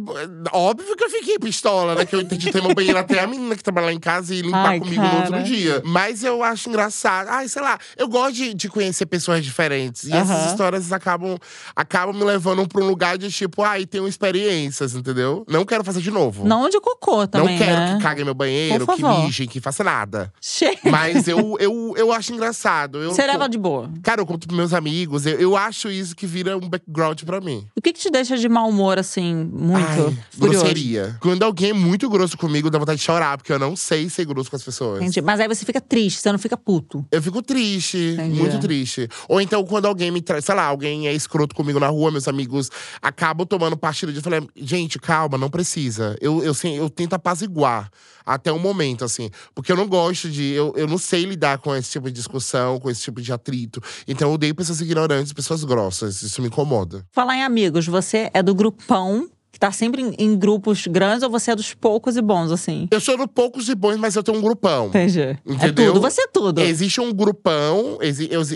Óbvio que eu fiquei pistola, né? Que eu entendi ter meu banheiro até a menina que trabalha lá em casa e limpar Ai, comigo no outro cara. dia. Mas eu acho engraçado. Ai, sei lá, eu gosto de, de conhecer pessoas diferentes. E Aham. essas histórias acabam, acabam me levando pra um lugar de tipo, ai, tenho experiências, entendeu? Não quero fazer de novo. Não de cocô também, Não quero né? que caguem meu banheiro, que mijem, que faça nada. Chega. Mas eu, eu, eu acho engraçado. Eu, Você leva de boa. Cara, eu conto pros meus amigos, eu, eu acho isso que vira um background pra mim. O que, que te deixa de mau humor, assim, muito Ai, furioso? grosseria. Quando alguém é muito grosso comigo, dá vontade de chorar, porque eu não sei ser grosso com as pessoas. Entendi. Mas aí você fica triste, você não fica puto. Eu fico triste, Entendi. muito triste. Ou então, quando alguém me traz, sei lá, alguém é escroto comigo na rua, meus amigos acabam tomando partido de. Eu falei, gente, gente, calma, não precisa. Eu, eu, assim, eu tento apaziguar até o momento, assim. Porque eu não gosto de. Eu, eu não sei lidar com esse tipo de discussão, com esse tipo de atrito. Então eu odeio pessoas ignorantes, pessoas grossas. Isso me incomoda. Falar em amigos, você é do grupão que tá sempre em, em grupos grandes ou você é dos poucos e bons, assim? Eu sou do poucos e bons, mas eu tenho um grupão. Entendi. É Entendeu? tudo, você é tudo. Existe um grupão,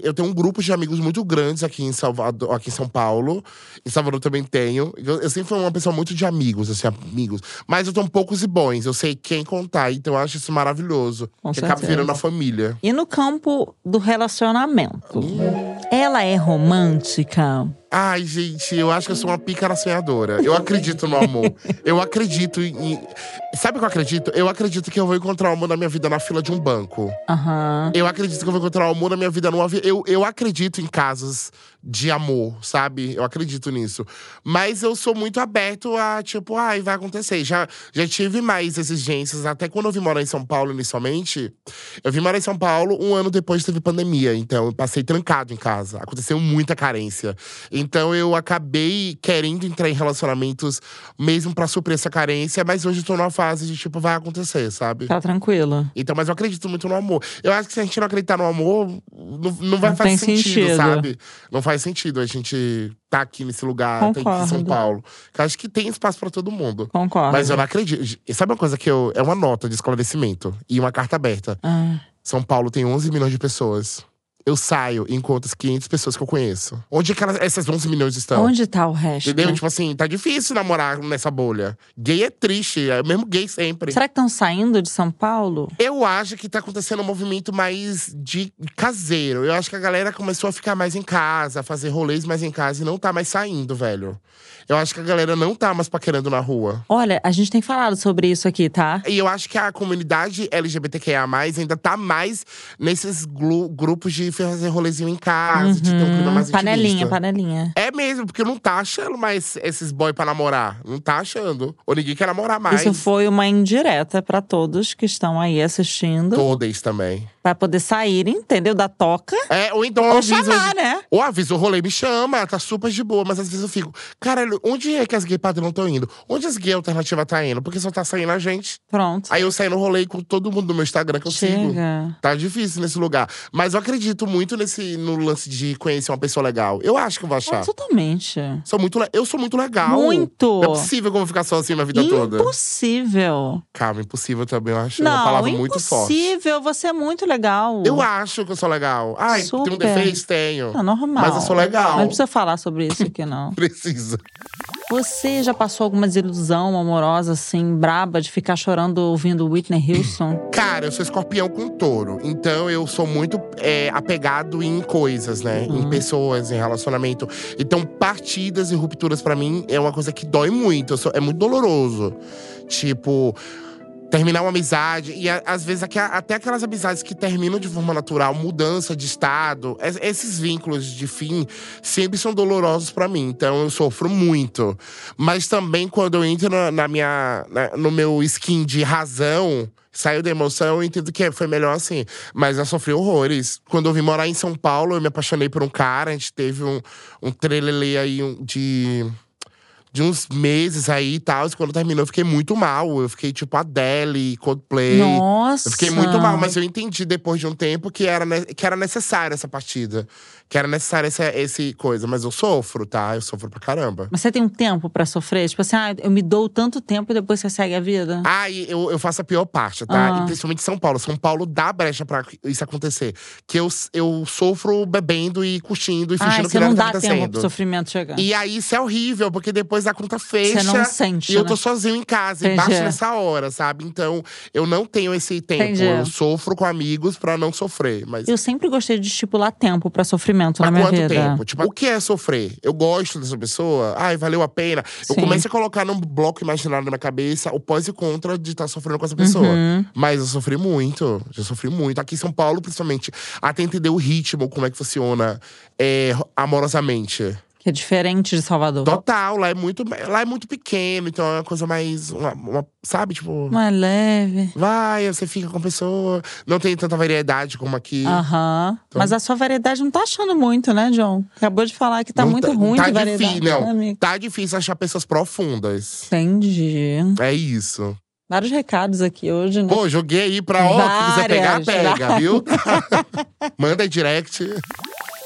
eu, tenho um grupo de amigos muito grandes aqui em Salvador, aqui em São Paulo. Em Salvador também tenho. Eu, eu sempre fui uma pessoa muito de amigos, assim, amigos. Mas eu tenho poucos e bons, eu sei quem contar, então eu acho isso maravilhoso. Com que acaba certeza. virando a família. E no campo do relacionamento? Ela é romântica? Ai, gente, eu acho que eu sou uma pícara sonhadora. Eu acredito no amor. Eu acredito em. Sabe o que eu acredito? Eu acredito que eu vou encontrar o amor na minha vida na fila de um banco. Aham. Eu acredito que eu vou encontrar o amor na minha vida num avião. Eu, eu acredito em casos de amor, sabe? Eu acredito nisso. Mas eu sou muito aberto a, tipo, ai, vai acontecer. Já, já tive mais exigências. Até quando eu vim morar em São Paulo inicialmente, eu vim morar em São Paulo um ano depois teve pandemia. Então eu passei trancado em casa. Aconteceu muita carência. Então eu acabei querendo entrar em relacionamentos mesmo pra suprir essa carência. Mas hoje eu tô numa fase de, tipo, vai acontecer, sabe? Tá tranquilo. Então, mas eu acredito muito no amor. Eu acho que se a gente não acreditar no amor, não, não vai Não fazer sentido, sentido. sabe? Não faz sentido a gente tá aqui nesse lugar, tá aqui em São Concordo. Paulo. Eu acho que tem espaço pra todo mundo. Concordo. Mas eu não acredito. Sabe uma coisa que eu. É uma nota de esclarecimento e uma carta aberta. Ah, São Paulo tem 11 milhões de pessoas. Eu saio e encontro as 500 pessoas que eu conheço. Onde é que elas- essas 11 milhões estão? onde tá o resto? Entendeu? Tipo assim, tá difícil namorar nessa bolha. Gay é triste, é o mesmo gay sempre. Será que estão saindo de São Paulo? Eu acho que tá acontecendo um movimento mais de caseiro. Eu acho que a galera começou a ficar mais em casa, a fazer rolês mais em casa e não tá mais saindo, velho. Eu acho que a galera não tá mais paquerando na rua. Olha, a gente tem falado sobre isso aqui, tá? E eu acho que a comunidade LGBTQIA, ainda tá mais nesses grupos de fazer rolezinho em casa, de ter um clima mais Uhum. panelinha, intimista. panelinha. É mesmo, porque não tá achando mais esses boy pra namorar. Não tá achando. Ou ninguém quer namorar mais. Isso foi uma indireta pra todos que estão aí assistindo. Todas também. Pra poder sair, entendeu? Da toca. É, ou então Ou avisa. chamar, né? Ou avisa o rolê, me chama, tá super de boa. Mas às vezes eu fico, caralho, onde é que as gay padrão estão indo? Onde as gay alternativa tá indo? Porque só tá saindo a gente. Pronto. Aí eu saio no rolê com todo mundo do meu Instagram que eu sigo. Chega. Tá difícil nesse lugar. Mas eu acredito muito nesse no lance de conhecer uma pessoa legal. Eu acho que eu vou achar. Totalmente. Sou muito, eu sou muito legal. Muito. Não é possível que eu vou ficar só assim minha vida toda. Impossível. Calma, impossível também, eu acho uma Não, palavra muito forte. impossível. Você é muito legal. Eu acho que eu sou legal. Ai, tem um Super. defeito? Tenho. É normal. Mas eu sou legal. Não precisa falar sobre isso aqui, não. Precisa. Você já passou alguma desilusão amorosa, assim, braba, de ficar chorando ouvindo Whitney Houston? Cara, eu sou escorpião com touro. Então eu sou muito é, apegado em coisas, né? Uhum. Em pessoas, em relacionamento. Então, partidas e rupturas pra mim é uma coisa que dói muito. Sou- é muito doloroso. Tipo. Terminar uma amizade, e às vezes até aquelas amizades que terminam de forma natural, mudança de estado, es- esses vínculos de fim sempre são dolorosos pra mim. Então eu sofro muito. Mas também quando eu entro na, na minha, na- no meu skin de razão, saiu da emoção, eu entendo que foi melhor assim. Mas eu sofri horrores. Quando eu vim morar em São Paulo, eu me apaixonei por um cara, a gente teve um, um aí de de uns meses aí e tal. E quando terminou, eu fiquei muito mal. Eu fiquei tipo Adele, Coldplay. Nossa! Eu fiquei muito mal, mas eu entendi depois de um tempo que era, que era necessária essa partida. Que era necessária essa esse coisa. Mas eu sofro, tá? Eu sofro pra caramba. Mas você tem um tempo pra sofrer? Tipo assim, ah, eu me dou tanto tempo e depois você segue a vida? Ah, e eu, eu faço a pior parte, tá? Ah. E principalmente em São Paulo. São Paulo dá brecha pra isso acontecer. Que eu, eu sofro bebendo e curtindo e Ah, fingindo que você nada não tá dá tempo acontecendo. pro sofrimento chegar. E aí isso é horrível, porque depois a conta fecha. Você não sente, E eu tô né? sozinho em casa, Entendi. e bate nessa hora, sabe? Então, eu não tenho esse tempo. Entendi. Eu sofro com amigos pra não sofrer. Mas Eu sempre gostei de estipular tempo pra sofrimento Há na minha quanto vida. tempo? Tipo, o que é sofrer? Eu gosto dessa pessoa? Ai, valeu a pena. Eu Sim. começo a colocar num bloco imaginário na minha cabeça o pós e contra de estar sofrendo com essa pessoa. Uhum. Mas eu sofri muito. Já sofri muito. Aqui em São Paulo, principalmente, até entender o ritmo, como é que funciona é, amorosamente. Que é diferente de Salvador. Total, lá é muito, lá é muito pequeno, então é uma coisa mais. Uma, uma- sabe, tipo. Mais leve. Vai, você fica com a pessoa. Não tem tanta variedade como aqui. Aham. Mas a sua variedade não tá achando muito, né, John? Acabou de falar que tá muito ruim tá de variedade. difícil, não. né, amigo? Tá difícil achar pessoas profundas. Entendi. É isso. Vários recados aqui hoje, né? Pô, joguei aí pra ó, quem quiser pegar, Várias, pega, várias. viu? Manda direct.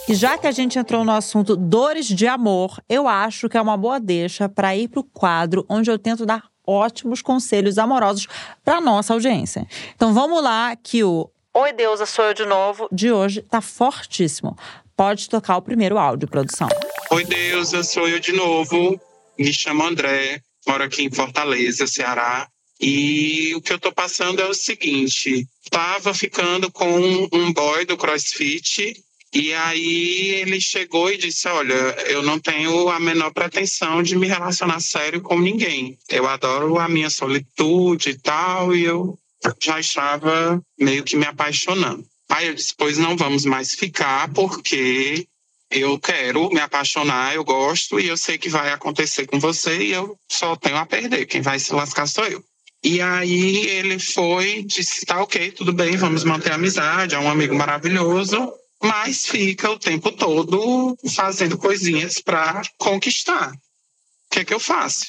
E já que a gente entrou no assunto dores de amor, eu acho que é uma boa deixa para ir pro quadro onde eu tento dar ótimos conselhos amorosos para nossa audiência. Então vamos lá que o Oi Deusa, sou eu de novo de hoje tá fortíssimo. Pode tocar o primeiro áudio, produção. Oi, Deusa, sou eu de novo. Me chamo André, moro aqui em Fortaleza, Ceará. E o que eu tô passando é o seguinte: tava ficando com um boy do CrossFit. E aí ele chegou e disse: Olha, eu não tenho a menor pretensão de me relacionar sério com ninguém. Eu adoro a minha solitude e tal, e eu já estava meio que me apaixonando. Aí eu disse: Pois não vamos mais ficar, porque eu quero me apaixonar, eu gosto e eu sei que vai acontecer com você e eu só tenho a perder. Quem vai se lascar sou eu. E aí ele foi, disse: tá ok, tudo bem, vamos manter a amizade, é um amigo maravilhoso, mas fica o tempo todo fazendo coisinhas para conquistar. O que é que eu faço?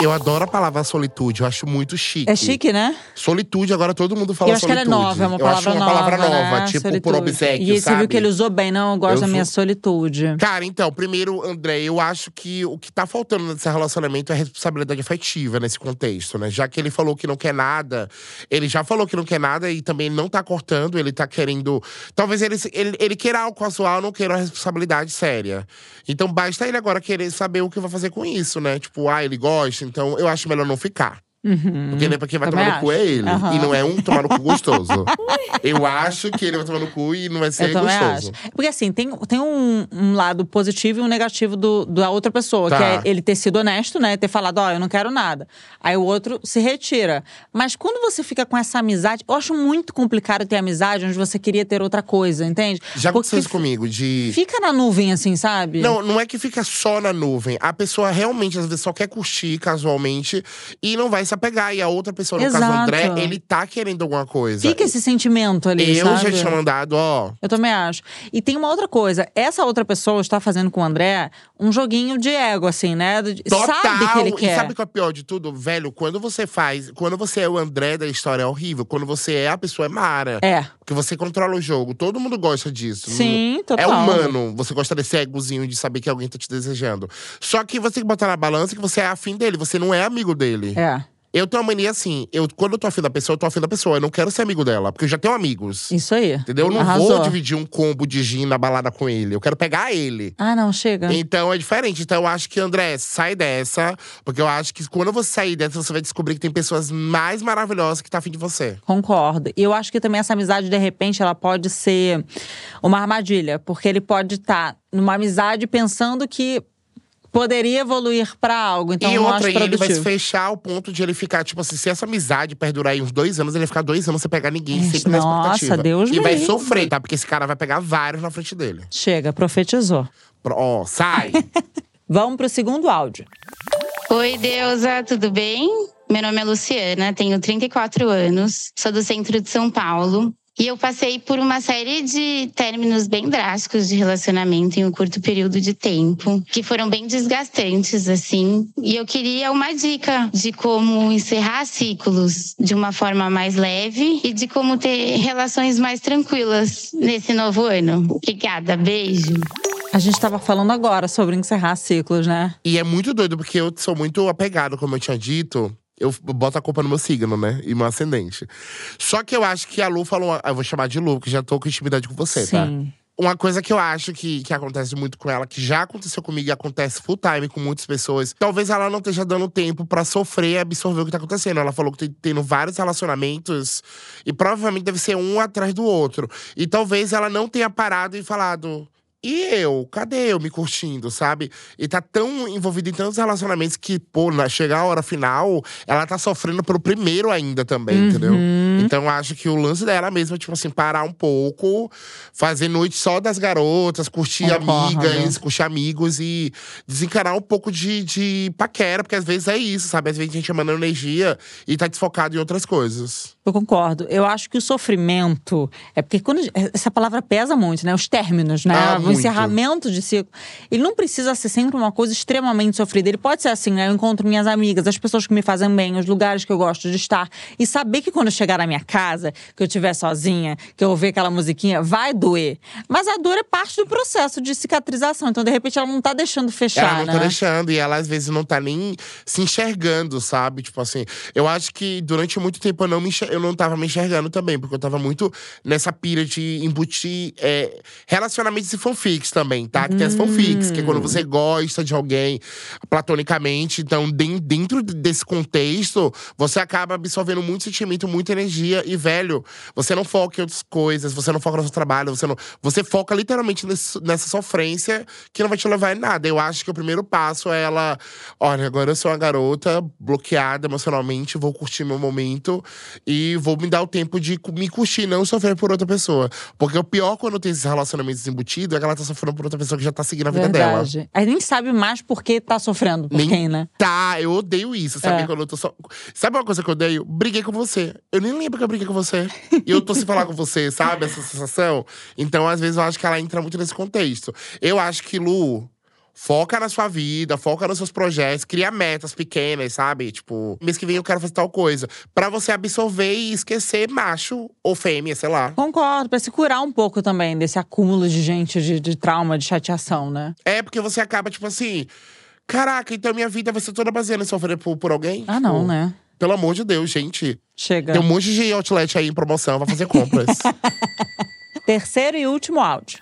Eu adoro a palavra solitude, eu acho muito chique. É chique, né? Solitude, agora todo mundo fala eu acho que ela é solitude. nova, é uma eu acho palavra uma nova. palavra nova, né? tipo por Solitude. obsequio, E você sabe? viu que ele usou bem, não? Eu gosto Eu da minha sou- solitude. Cara, então, primeiro, André, eu acho que o que tá faltando nesse relacionamento é responsabilidade afetiva nesse contexto, né? Já que ele falou que não quer nada, ele já falou que não quer nada e também não tá cortando, ele tá querendo. Talvez ele, ele, ele queira algo casual, não queira uma responsabilidade séria. Então basta ele agora querer saber o que vai fazer com isso, né? Tipo, ah, ele gosta, então eu acho melhor não ficar. Uhum. Porque depois quem vai Também tomar no cu é ele. Aham. E não é um tomar no cu gostoso. eu acho que ele vai tomar no cu e não vai ser Eu também gostoso. acho. Porque assim, tem, tem um, um lado positivo e um negativo do, da outra pessoa. Tá. Que é ele ter sido honesto, né? Ter falado, ó, eu não quero nada. Aí o outro se retira. Mas quando você fica com essa amizade… Eu acho muito complicado ter amizade onde você queria ter outra coisa, entende? Já aconteceu isso comigo, de. Fica na nuvem, assim, sabe? Não, não é que fica só na nuvem. A pessoa realmente, às vezes, só quer curtir casualmente e não vai se apegar. E a outra pessoa, no caso do Exato. André, ele tá querendo alguma coisa. Fica esse sentimento ali, Eu sabe? já tinha mandado, ó. Eu também acho. E tem uma outra coisa. Essa outra pessoa está fazendo com o André um joguinho de ego, assim, né? Total! Sabe que ele E quer. sabe o que é o pior de tudo? Velho, quando você faz. Quando você é o André da história é horrível. Quando você é a pessoa é Mara. É. Porque você controla o jogo. Todo mundo gosta disso. Sim, É total. humano. Você gosta desse egozinho de saber que alguém tá te desejando. Só que você tem que botar na balança que você é afim dele. Você não é amigo dele. É. Eu tenho uma mania assim. Eu, quando eu tô afim da pessoa, eu tô afim da pessoa. Eu não quero ser amigo dela. Porque eu já tenho amigos. Isso aí. Entendeu? Eu não Arrasou. vou dividir um combo de gin na balada com ele. Eu quero pegar ele. Ah, não, chega. Então é diferente. Então eu acho que, André, sai dessa. Porque eu acho que quando você sair dessa, você vai descobrir que tem pessoas mais maravilhosas que tá afim de você. Concordo. E eu acho que também essa amizade, de repente, ela pode ser uma armadilha. Porque ele pode estar numa amizade pensando que poderia evoluir pra algo. Então e eu não outra, acho e ele vai se produtivo. fechar ao ponto de ele ficar, tipo assim, se essa amizade perdurar aí uns dois anos, ele vai ficar dois anos sem pegar ninguém, Ixi, sempre na nossa, expectativa. Deus E vai sofrer, tá? Porque esse cara vai pegar vários na frente dele. Chega, profetizou. Pro- Ó, sai! Vamos pro segundo áudio. Oi, Deusa, tudo bem? Meu nome é Luciana, tenho 34 anos, sou do centro de São Paulo. E eu passei por uma série de términos bem drásticos de relacionamento em um curto período de tempo, que foram bem desgastantes, assim. E eu queria uma dica de como encerrar ciclos de uma forma mais leve e de como ter relações mais tranquilas nesse novo ano. Obrigada, beijo. A gente tava falando agora sobre encerrar ciclos, né? E é muito doido, porque eu sou muito apegado, como eu tinha dito. Eu boto a culpa no meu signo, né? E meu ascendente. Só que eu acho que a Lu falou. Eu vou chamar de Lu, porque já tô com intimidade com você, tá? Sim. Uma coisa que eu acho que, que acontece muito com ela, que já aconteceu comigo e acontece full time com muitas pessoas, talvez ela não esteja dando tempo pra sofrer e absorver o que tá acontecendo. Ela falou que tem tendo vários relacionamentos e provavelmente deve ser um atrás do outro. E talvez ela não tenha parado e falado. E eu? Cadê eu me curtindo, sabe? E tá tão envolvida em tantos relacionamentos que, pô, na chegar a hora final, ela tá sofrendo pelo primeiro ainda também, Uhum. entendeu? Então acho que o lance dela mesmo é, tipo assim, parar um pouco, fazer noite só das garotas, curtir Concordo. amigas, curtir amigos e desencanar um pouco de, de paquera, porque às vezes é isso, sabe? Às vezes a gente é mandando energia e tá desfocado em outras coisas. Eu concordo. Eu acho que o sofrimento. É porque quando. Essa palavra pesa muito, né? Os términos, né? Ah, o muito. encerramento de ciclo. Ele não precisa ser sempre uma coisa extremamente sofrida. Ele pode ser assim, né? Eu encontro minhas amigas, as pessoas que me fazem bem, os lugares que eu gosto de estar. E saber que quando eu chegar na minha casa, que eu estiver sozinha, que eu ouvir aquela musiquinha, vai doer. Mas a dor é parte do processo de cicatrização. Então, de repente, ela não tá deixando fechar, Ela não né? tá deixando, e ela às vezes não tá nem se enxergando, sabe? Tipo assim, eu acho que durante muito tempo eu não, me enxer- eu não tava me enxergando também, porque eu tava muito nessa pira de embutir é, relacionamentos e fanfics também, tá? Que tem as fanfics, que é quando você gosta de alguém platonicamente. Então, den- dentro desse contexto, você acaba absorvendo muito sentimento, muita energia. E, velho, você não foca em outras coisas, você não foca no seu trabalho, você não. Você foca literalmente nesse- nessa sofrência que não vai te levar em nada. Eu acho que o primeiro passo é ela. Olha, agora eu sou uma garota bloqueada emocionalmente, vou curtir meu momento e vou me dar o tempo de me curtir, não sofrer por outra pessoa. Porque o pior quando tem esses relacionamentos embutidos é que ela tá sofrendo por outra pessoa que já tá seguindo a vida dela. Verdade. Aí nem sabe mais por que tá sofrendo. Por Nem- quem, né? Tá, eu odeio isso, sabe? É. Quando eu tô só. Sabe uma coisa que eu odeio? Briguei com você. Eu nem lembro que eu briguei com você. e eu tô sem falar com você, sabe? Essa sensação. Então, às vezes, eu acho que ela entra muito nesse contexto. Eu acho que, Lu. Foca na sua vida, foca nos seus projetos, cria metas pequenas, sabe? Tipo, mês que vem eu quero fazer tal coisa. Pra você absorver e esquecer macho ou fêmea, sei lá. Concordo, pra se curar um pouco também desse acúmulo de gente, de, de trauma, de chateação, né? É porque você acaba, tipo assim. Caraca, então minha vida vai ser toda baseada em sofrer por, por alguém? Ah, não, Tipo, né? Pelo amor de Deus, gente. Chega. Tem um monte de outlet aí em promoção, vai fazer compras. Terceiro e último áudio.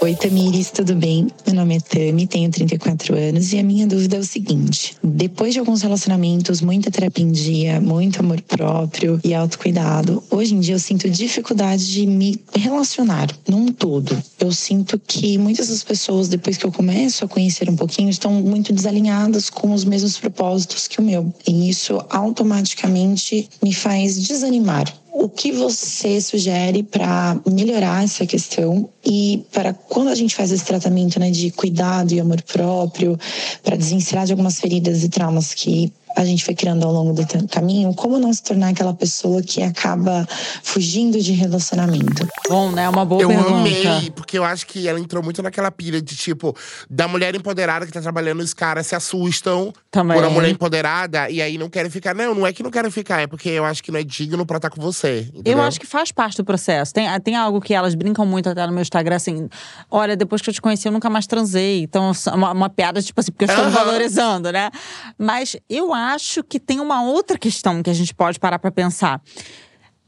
Oi, Tamires, tudo bem? Meu nome é Tami, tenho 34 anos e a minha dúvida é o seguinte: depois de alguns relacionamentos, muita terapia em dia, muito amor próprio e autocuidado, hoje em dia eu sinto dificuldade de me relacionar num todo. Eu sinto que muitas das pessoas, depois que eu começo a conhecer um pouquinho, estão muito desalinhadas com os mesmos propósitos que o meu. E isso automaticamente me faz desanimar. O que você sugere para melhorar essa questão e para quando a gente faz esse tratamento né, de cuidado e amor próprio, para desencerrar de algumas feridas e traumas que a gente foi criando ao longo do caminho, como não se tornar aquela pessoa que acaba fugindo de relacionamento? Bom, né? Uma boa eu pergunta. amei, porque eu acho que ela entrou muito naquela pilha de tipo, da mulher empoderada que tá trabalhando, os caras se assustam Também. por a mulher empoderada e aí não querem ficar. Não, não é que não querem ficar, é porque eu acho que não é digno pra estar com você. Eu entendeu? acho que faz parte do processo. Tem, tem algo que elas brincam muito até no meu Instagram, assim. Olha, depois que eu te conheci, eu nunca mais transei. Então, uma, uma piada, tipo assim, porque eu estou me Aham. valorizando, né? Mas eu acho que tem uma outra questão que a gente pode parar pra pensar.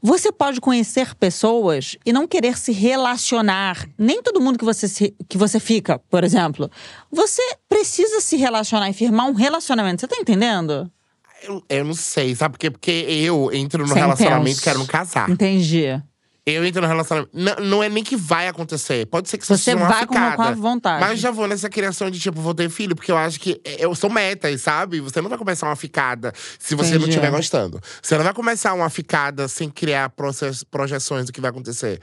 Você pode conhecer pessoas e não querer se relacionar. Nem todo mundo que você, se- que você fica, por exemplo. Você precisa se relacionar e firmar um relacionamento. Você tá entendendo? Eu, eu não sei, sabe por quê? Porque eu entro no Você é relacionamento intenso. quero me casar. Entendi. Eu entro no relacionamento. Não, não é nem que vai acontecer. Pode ser que Você seja uma vai ficada. com a vontade. Mas já vou nessa criação de tipo, vou ter filho, porque eu acho que eu sou metas, sabe? Você não vai começar uma ficada se você não Entendi. estiver gostando. Você não vai começar uma ficada sem criar process- projeções do que vai acontecer.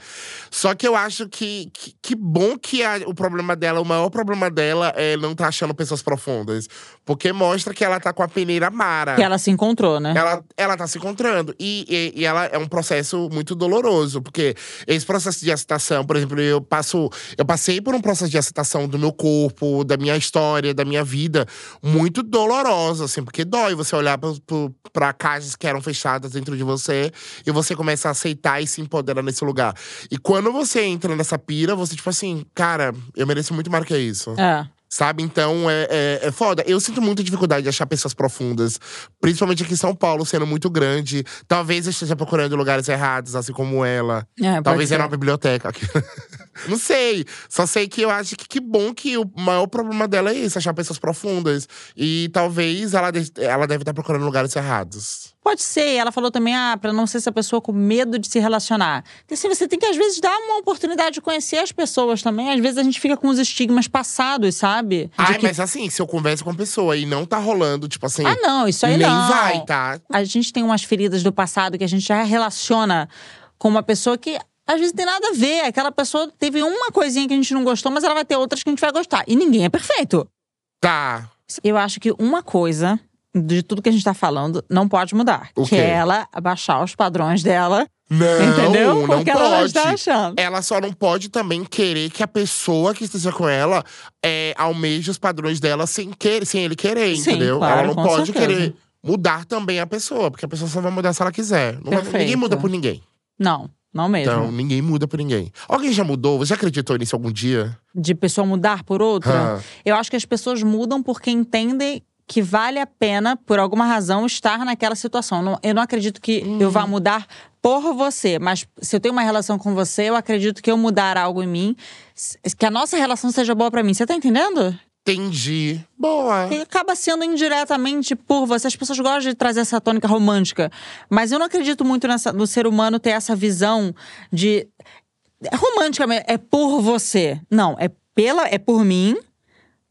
Só que eu acho que que, que bom que a- o problema dela, o maior problema dela é não tá achando pessoas profundas. Porque mostra que ela tá com a peneira mara. Que ela se encontrou, né? Ela, ela tá se encontrando. E, e, e ela é um processo muito doloroso, porque esse processo de aceitação, por exemplo, eu passo. Eu passei por um processo de aceitação do meu corpo, da minha história, da minha vida, muito doloroso, assim, porque dói você olhar pra caixas que eram fechadas dentro de você e você começa a aceitar e se empoderar nesse lugar. E quando você entra nessa pira, você, tipo assim, cara, eu mereço muito mais que isso. É. Sabe? Então é, é, é foda. Eu sinto muita dificuldade de achar pessoas profundas. Principalmente aqui em São Paulo, sendo muito grande. Talvez eu esteja procurando lugares errados, assim como ela. É, Talvez era uma biblioteca. Não sei. Só sei que eu acho que que bom que o maior problema dela é esse, achar pessoas profundas. E talvez ela, de- ela deve estar procurando lugares errados. Pode ser. Ela falou também, ah, pra não ser essa pessoa com medo de se relacionar. Porque assim, você tem que, às vezes, dar uma oportunidade de conhecer as pessoas também. Às vezes a gente fica com os estigmas passados, sabe? Ai, que- mas assim, se eu converso com a pessoa e não tá rolando, tipo assim. Ah, não, isso aí nem não. vai, tá? A gente tem umas feridas do passado que a gente já relaciona com uma pessoa que às vezes tem nada a ver. Aquela pessoa teve uma coisinha que a gente não gostou, mas ela vai ter outras que a gente vai gostar. E ninguém é perfeito. Tá. Eu acho que uma coisa de tudo que a gente tá falando não pode mudar. O que é ela abaixar os padrões dela. Não, entendeu? não Porque ela vai pode. estar achando. Ela só não pode também querer que a pessoa que esteja com ela é, almeje os padrões dela sem, querer, sem ele querer, Sim, entendeu? claro, ela não pode certeza. querer mudar também a pessoa, porque a pessoa só vai mudar se ela quiser. Não vai- ninguém muda por ninguém. Não, não mesmo. Então, ninguém muda por ninguém. Alguém já mudou? Você acreditou nisso algum dia? De pessoa mudar por outra. Ah. Eu acho que as pessoas mudam porque entendem que vale a pena, por alguma razão, estar naquela situação. Eu não acredito que eu vá mudar por você, mas se eu tenho uma relação com você, eu acredito que eu mudar algo em mim, que a nossa relação seja boa pra mim. Você tá entendendo? Entendi. Boa. E acaba sendo indiretamente por você. As pessoas gostam de trazer essa tônica romântica. Mas eu não acredito muito nessa, no ser humano ter essa visão de. É romântica, mesmo, é por você. Não, é pela, é por mim,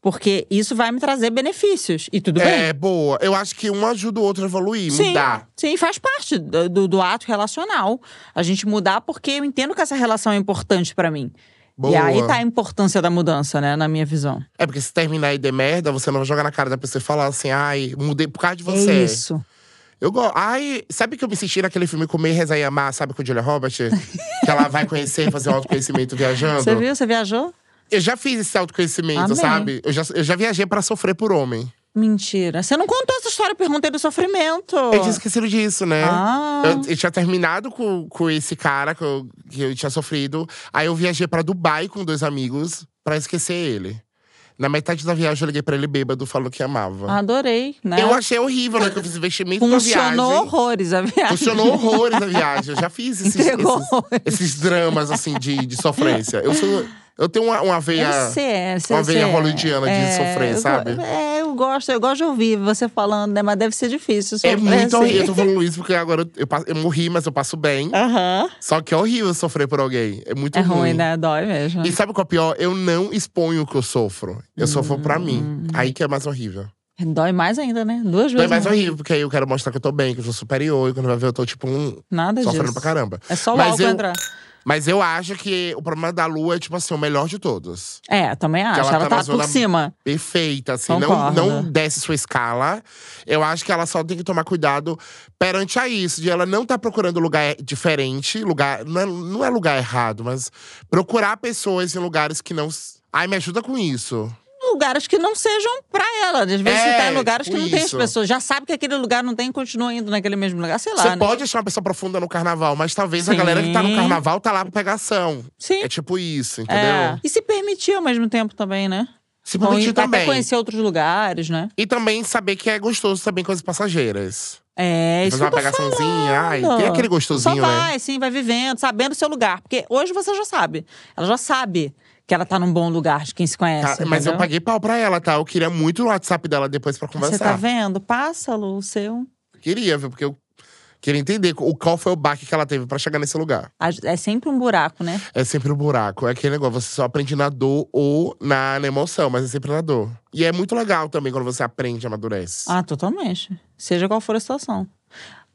porque isso vai me trazer benefícios. E tudo bem. É, boa. Eu acho que um ajuda o outro a evoluir, Sim, mudar. sim, faz parte do, do- do ato relacional. A gente mudar porque eu entendo que essa relação é importante pra mim. E Boa. aí tá a importância da mudança, né, na minha visão. É porque se terminar e der merda, você não vai jogar na cara da pessoa e falar assim, ai, mudei por causa de você. É isso. Eu gosto. Ai, sabe que eu me senti naquele filme Comer, Rezar e Amar, sabe, com Julia Roberts? que ela vai conhecer, fazer um autoconhecimento viajando. Você viu? Você viajou? Eu já fiz esse autoconhecimento, Amém. sabe? Eu já, eu já viajei pra sofrer por homem. Mentira. Você não contou essa história, eu perguntei do sofrimento. Eu tinha esquecido disso, né? Ah. Eu, eu tinha terminado com, com esse cara que eu, que eu tinha sofrido. Aí eu viajei pra Dubai com dois amigos pra esquecer ele. Na metade da viagem, eu liguei pra ele bêbado, falando que amava. Adorei, né? Eu achei horrível, né? Que eu fiz investimento na viagem. Funcionou horrores a viagem. Funcionou horrores a viagem. Eu já fiz esses, esses, esses dramas, assim, de, de sofrência. Eu sou. Eu tenho uma, uma veia. Eu sei, é, sei, uma veia sei. hollywoodiana de É, sofrer, eu sabe? É, eu gosto, eu gosto de ouvir você falando, né? Mas deve ser difícil É sofrer muito assim. horrível. Eu tô falando isso porque agora eu, eu, eu morri, mas eu passo bem. Aham. Só que é horrível sofrer por alguém. É muito É ruim, né? Dói mesmo. E sabe qual é o pior? Eu não exponho o que eu sofro. Eu sofro pra Hum. mim. Aí que é mais horrível. Dói mais ainda, né? Duas é vezes. mais mais. horrível, porque aí eu quero mostrar que eu tô bem, que eu sou superior. E quando vai ver, eu tô tipo um. Nada Sofrendo disso. pra caramba. É só o Mas álcool eu- entrar. Mas eu acho que o problema da Lua é, tipo assim, o melhor de todos. É, também acho. ela Ela, tá tá, por cima. Perfeita, assim. Não, não desce sua escala. Eu acho que ela só tem que tomar cuidado perante a isso. De ela não tá procurando lugar diferente. Lugar. Não é, não é lugar errado, mas procurar pessoas em lugares que não. Ai, me ajuda com isso. Lugares que não sejam pra ela. Às vezes É, você tá em lugares tipo que não tem as isso. pessoas. Já sabe que aquele lugar não tem e continua indo naquele mesmo lugar. Sei lá. Você né? pode achar uma pessoa profunda no carnaval, mas talvez a Sim. galera que tá no carnaval tá lá pra pegação. Sim. É tipo isso, entendeu? É. E se permitir ao mesmo tempo também, né? Se permitir ir- Até também. conhecer outros lugares, né? E também saber que é gostoso também coisas passageiras. É, isso Fazer uma pegaçãozinha. Ai, tem aquele gostosinho, Só né? vai, sim, vai vivendo, sabendo o seu lugar. Porque hoje você já sabe. Ela já sabe que ela tá num bom lugar de quem se conhece. Cara, mas eu paguei pau pra ela, tá? Eu queria muito o WhatsApp dela depois pra Você conversar. tá vendo? Passa, Lu, o seu. Queria, viu? Porque eu queria entender o qual foi o baque que ela teve pra chegar nesse lugar. É sempre um buraco, né? É sempre o buraco. É aquele negócio, você só aprende na dor ou na, na emoção, mas é sempre na dor. E é muito legal também quando você aprende e amadurece. Ah, totalmente. Seja qual for a situação.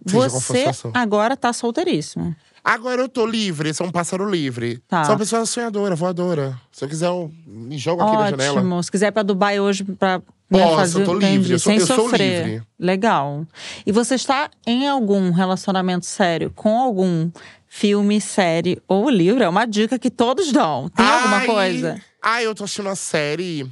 Seja qual for a Você situação. agora tá solteiríssimo. Agora eu tô livre, sou um pássaro livre. Tá. Sou uma pessoa sonhadora, voadora. Se eu quiser, eu me jogo aqui na janela. Ótimo. Se quiser ir pra Dubai hoje pra né, Posso, fazer eu tô entendi, livre, eu sou- sem eu sou sofrer. livre. Legal. E você está em algum relacionamento sério com algum filme, série ou livro? É uma dica que todos dão. Tem alguma Ai, coisa? Ai, eu tô assistindo a série.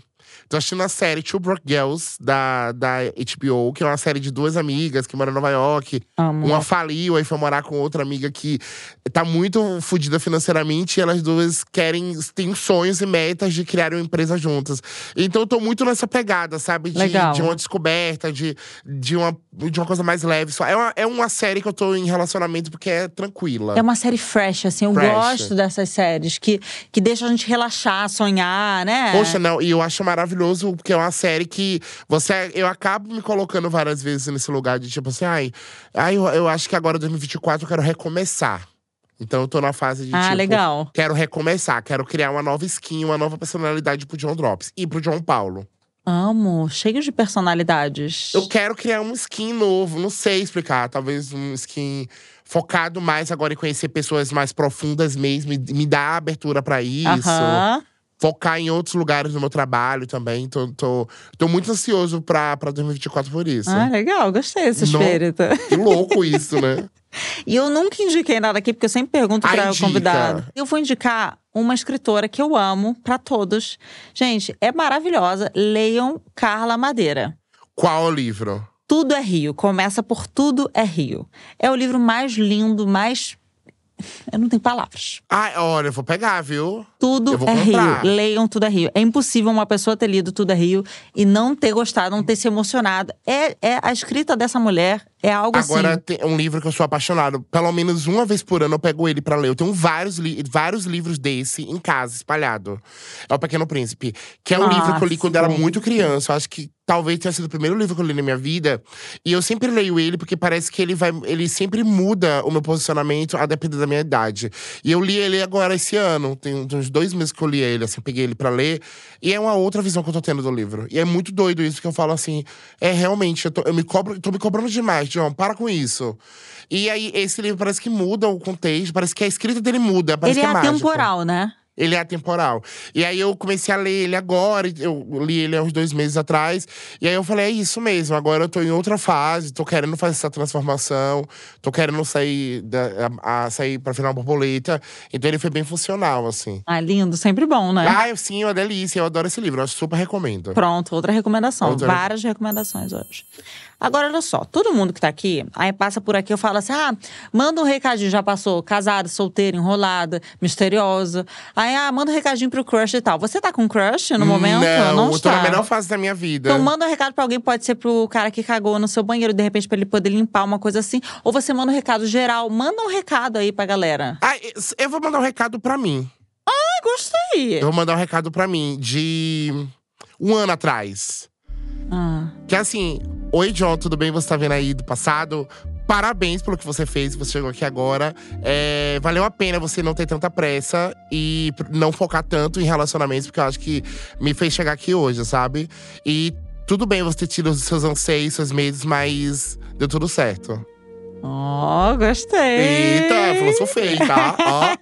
Tô assistindo a série Two Broke Girls, da, da HBO, que é uma série de duas amigas que moram em Nova York. Amo. Uma faliu, aí foi morar com outra amiga que tá muito fodida financeiramente. E elas duas querem, têm sonhos e metas de criar uma empresa juntas. Então eu tô muito nessa pegada, sabe? De, Legal. de uma descoberta, de, de, uma, de uma coisa mais leve. Só. É, uma, é uma série que eu tô em relacionamento porque é tranquila. É uma série fresh, assim. Eu Fresh. gosto dessas séries que, que deixam a gente relaxar, sonhar, né? Poxa, não, e eu acho maravilhoso maravilhoso, porque é uma série que você. Eu acabo me colocando várias vezes nesse lugar de tipo assim, ai, ai eu, eu acho que agora 2024 eu quero recomeçar. Então eu tô na fase de Ah, tipo, legal. quero recomeçar, quero criar uma nova skin, uma nova personalidade pro John Drops e pro João Paulo. Amo. Cheio de personalidades. Eu quero criar um skin novo, não sei explicar. Talvez um skin focado mais agora em conhecer pessoas mais profundas mesmo, e me dar abertura pra isso. Aham. Focar em outros lugares do meu trabalho também. Tô, tô, tô muito ansioso pra, pra 2024 por isso. Ah, legal. Gostei desse espírito. Que louco isso, né? E eu nunca indiquei nada aqui, porque eu sempre pergunto para o convidado. Eu vou indicar uma escritora que eu amo pra todos. Gente, é maravilhosa. Leiam Carla Madeira. Qual o livro? Tudo é Rio. Começa por Tudo é Rio. É o livro mais lindo, mais. Eu não tenho palavras. Ah, olha, eu vou pegar, viu? Tudo é comprar. Rio. Leiam Tudo é Rio. É impossível uma pessoa ter lido Tudo é Rio e não ter gostado, não ter se emocionado. É, é a escrita dessa mulher é algo Agora, assim. tem um livro que eu sou apaixonado. Pelo menos uma vez por ano eu pego ele pra ler. Eu tenho vários, li vários livros desse em casa, espalhado. É O Pequeno Príncipe. Que é um livro que eu li quando eu era Nossa. muito criança. Eu acho que talvez tenha sido o primeiro livro que eu li na minha vida. E eu sempre leio ele porque parece que ele vai. Ele sempre muda o meu posicionamento a depender da minha idade. E eu li ele agora esse ano. Tem uns dois meses que eu li ele, assim, peguei ele pra ler. E é uma outra visão que eu tô tendo do livro. E é muito doido isso que eu falo assim. É realmente, eu tô, eu me cobro, tô me cobrando demais, John. Para com isso. E aí, esse livro parece que muda o contexto, parece que a escrita dele muda. Ele que é é mágico. atemporal, né? Ele é atemporal. E aí eu comecei a ler ele agora, eu li ele há uns dois meses atrás. E aí eu falei, é isso mesmo, agora eu tô em outra fase, tô querendo fazer essa transformação, tô querendo sair, da, a, a sair pra final borboleta. Então ele foi bem funcional, assim. Ah, lindo, sempre bom, né? Ah, sim, é uma delícia, eu adoro esse livro, eu super recomendo. Pronto, outra recomendação. Outra- Várias recomendações hoje. Agora, olha só, todo mundo que tá aqui, aí passa por aqui, eu falo assim: ah, manda um recadinho, já passou, casada, solteira, enrolada, misteriosa. Aí, ah, manda um recadinho pro crush e tal. Você tá com crush no momento? Não, Não eu tô está. na melhor fase da minha vida. Então manda um recado pra alguém, pode ser pro cara que cagou no seu banheiro, de repente, pra ele poder limpar uma coisa assim. Ou você manda um recado geral, manda um recado aí pra galera. Ah, eu vou mandar um recado pra mim. Ah, gostei. Eu vou mandar um recado pra mim de um ano atrás. Ah, Que é assim, oi John, tudo bem? Você tá vendo aí do passado? Parabéns pelo que você fez, você chegou aqui agora. É, valeu a pena você não ter tanta pressa e não focar tanto em relacionamentos, porque eu acho que me fez chegar aqui hoje, sabe? E tudo bem você ter tido os seus anseios, seus medos, mas deu tudo certo. Ó, gostei. Eita, filosofei, tá?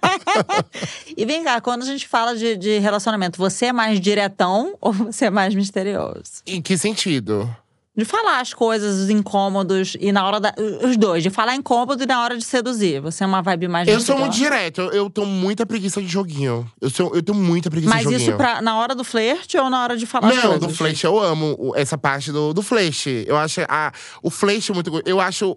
E vem cá, quando a gente fala de, de relacionamento, você é mais diretão ou você é mais misterioso? Em que sentido? De falar as coisas, os incômodos, e na hora da. Os dois, de falar incômodo e na hora de seduzir. Você é uma vibe mais Eu sou muito direto, eu, eu tenho muita preguiça de joguinho. Eu, sou, eu tenho muita preguiça Mas de joguinho. isso pra, na hora do flerte ou na hora de falar Não, do flash eu amo essa parte do, do flash. Eu acho a, o flash muito. go- Eu acho.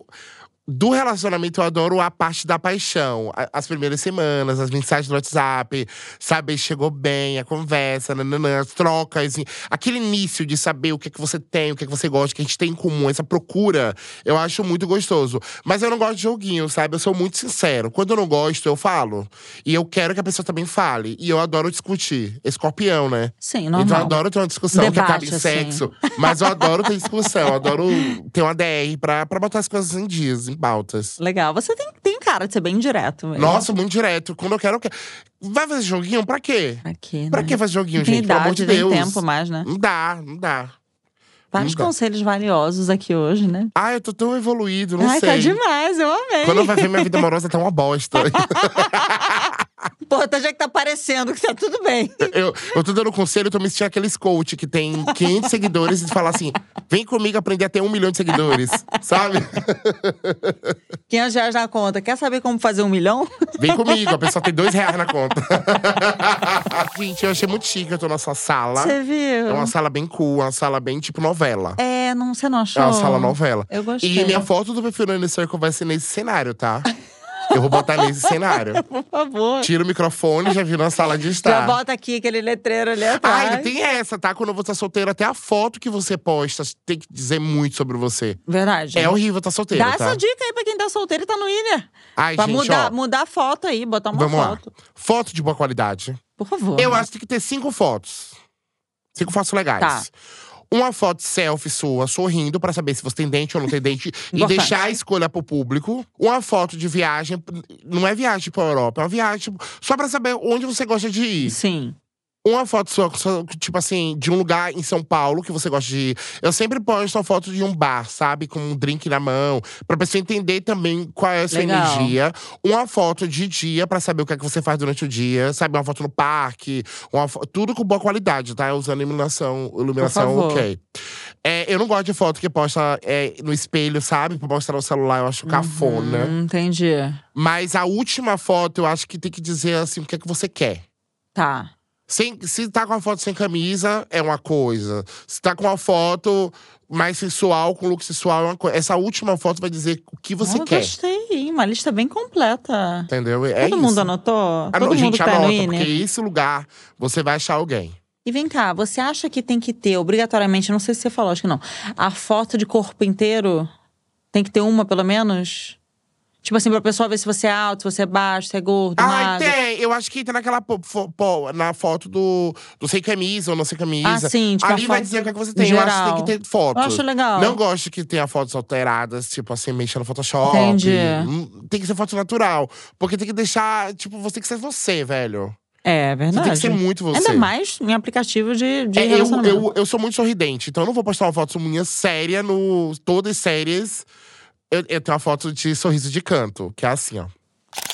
Do relacionamento, eu adoro a parte da paixão. As primeiras semanas, as mensagens do WhatsApp, saber se chegou bem, a conversa, nananã, as trocas. Aquele início de saber o que é que você tem, o que é que você gosta, o que a gente tem em comum, essa procura, eu acho muito gostoso. Mas eu não gosto de joguinho, sabe? Eu sou muito sincero. Quando eu não gosto, eu falo. E eu quero que a pessoa também fale. E eu adoro discutir. Escorpião, né? Sim, Então eu normal. adoro ter uma discussão que Debate, acaba em assim. sexo. Mas eu adoro ter discussão, eu adoro ter uma DR pra, pra botar as coisas em dias, pautas. Legal. Você tem, tem cara de ser bem direto mesmo. Nossa, muito direto. Quando eu quero, eu quero. Vai fazer joguinho? Pra quê? Pra quê, Pra né? que fazer joguinho, Não tem gente? Pelo amor de idade, nem Deus. tempo mais, né? Não dá, não dá. Vários Não conselhos valiosos aqui hoje, né? Ai, eu tô tão evoluído, não Ai, sei. tá demais, eu amei. Quando vai ver minha vida amorosa tá uma bosta. Tá já que tá parecendo que tá tudo bem. eu, eu tô dando conselho, eu tô me sentindo aqueles coach que tem 500 seguidores e fala assim: vem comigo aprender a ter um milhão de seguidores, sabe? 500 reais na conta. Quer saber como fazer um milhão? Vem comigo, a pessoa tem dois reais na conta. Gente, eu achei muito chique, eu tô na sua sala. Você viu? É uma sala bem cool, uma sala bem tipo novela. É, não, você não achou? É uma sala novela. Eu gostei. E minha foto do perfil no Inner Circle vai ser nesse cenário, tá? Eu vou botar nesse cenário. Por favor. Tira o microfone, já vi na sala de estar. Já bota aqui aquele letreiro ali Ah, atrás. ainda tem essa, tá? Quando você tá solteiro, até a foto que você posta tem que dizer muito sobre você. Verdade. É horrível tá solteiro, Dá tá? essa dica aí pra quem tá solteiro e tá no Inner. Ai, pra gente, mudar, ó. mudar a foto aí, botar uma Vamos foto. lá. Foto de boa qualidade. Por favor. Eu acho que tem que ter cinco fotos. Cinco fotos legais. Tá. Uma foto selfie sua, sorrindo, pra saber se você tem dente ou não tem dente. e Importante. deixar a escolha pro público. Uma foto de viagem. Não é viagem pra Europa, é uma viagem só pra saber onde você gosta de ir. Sim. Uma foto sua, tipo assim, de um lugar em São Paulo que você gosta de ir. Eu sempre posto uma foto de um bar, sabe? Com um drink na mão. Pra pessoa entender também qual é a sua Legal. energia. Uma foto de dia pra saber o que é que você faz durante o dia. Sabe? Uma foto no parque. Uma fo- Tudo com boa qualidade, tá? Usando iluminação, iluminação ok. É, eu não gosto de foto que posta é, no espelho, sabe? Pra mostrar no celular, eu acho cafona. Hum, entendi. Mas a última foto, eu acho que tem que dizer assim, o que é que você quer. Tá. Sem, se tá com a foto sem camisa, é uma coisa. Se tá com uma foto mais sensual, com look sensual, é uma coisa. Essa última foto vai dizer o que você Ah, quer. Gostei, hein? uma lista bem completa. Entendeu? É Todo isso. mundo anotou? Ah, Todo mundo gente, que tá no anota, Iner? porque esse lugar você vai achar alguém. E vem cá, você acha que tem que ter, obrigatoriamente, não sei se você falou, acho que não, a foto de corpo inteiro? Tem que ter uma, pelo menos? Tipo assim, pra pessoa ver se você é alto, se você é baixo, se é gordo, Ah, magro. tem! Eu acho que entra naquela po- fo- po- na foto do, do sem camisa ou não sem camisa. Ah, sim, tipo, Ali a vai foto dizer o que, é que você tem. Eu acho que geral. tem que ter foto. Eu acho legal. Não gosto que tenha fotos alteradas, tipo assim, mexendo no Photoshop. Entendi. Hum, Tem que ser foto natural. Porque tem que deixar, tipo, você tem que ser você, velho. É, Você verdade. tem que ser muito você. Ainda mais em aplicativo de, de É, eu, relacionamento. eu, eu sou muito sorridente, então eu não vou postar uma foto minha séria no. Todas sérias. Eu, eu tenho uma foto de sorriso de canto, que é assim, ó.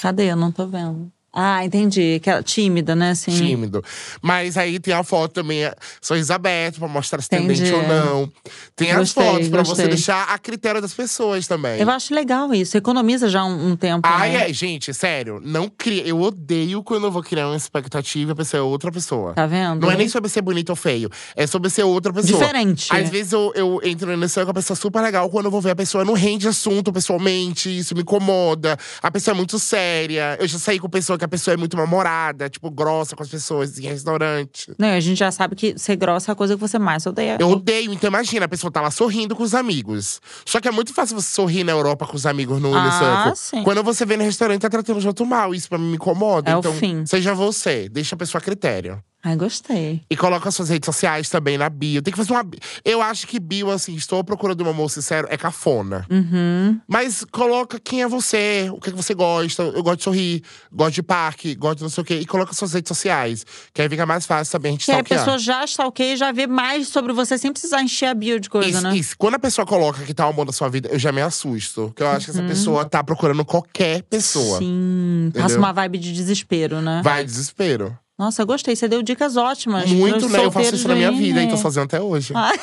Cadê? Eu não tô vendo. Ah, entendi. Que é tímida, né? Assim. tímido. Mas aí tem a foto também, é, sorriso aberto, pra mostrar se tem dente ou não. Tem as Gostei, fotos pra gostei. você deixar a critério das pessoas também. Eu acho legal isso. Economiza já um, um tempo. Ai, né? é, gente, sério, não cria. Eu odeio quando eu vou criar uma expectativa e a pessoa é outra pessoa. Tá vendo? Não é nem sobre ser bonito ou feio, é sobre ser outra pessoa. Diferente. Às vezes eu, eu entro nesse com a pessoa super legal, quando eu vou ver a pessoa não rende assunto pessoalmente, isso me incomoda. A pessoa é muito séria. Eu já saí com pessoa que a pessoa é muito namorada, tipo, grossa com as pessoas em restaurante. Não, a gente já sabe que ser grossa é a coisa que você mais odeia. Eu odeio, então imagina, a pessoa tá lá sorrindo com os amigos. Só que é muito fácil você sorrir na Europa com os amigos no Ah, sim. Quando você vê no restaurante, tá tratando de outro mal. Isso pra mim me incomoda. É o então, fim. seja você, deixa a pessoa a critério. Ai, gostei. E coloca as suas redes sociais também na bio. Tem que fazer uma. Eu acho que bio, assim, estou procurando um amor sincero, é cafona. Uhum. Mas coloca quem é você, o que, é que você gosta. Eu gosto de sorrir, gosto de parque, gosto de não sei o quê. E coloca suas redes sociais. Que aí fica mais fácil também a gente Que aí a pessoa já está ok, já vê mais sobre você sem precisar encher a bio de coisa, Isso, né? isso. Quando a pessoa coloca que tá o amor da sua vida, eu já me assusto. Porque eu acho que essa Uhum. pessoa tá procurando qualquer pessoa. Sim. Passa Entendeu? uma vibe de desespero, né? Vai, desespero. Nossa, eu gostei. Você deu dicas ótimas. Muito, né? Eu faço isso na minha vida e tô fazendo até hoje. Ai.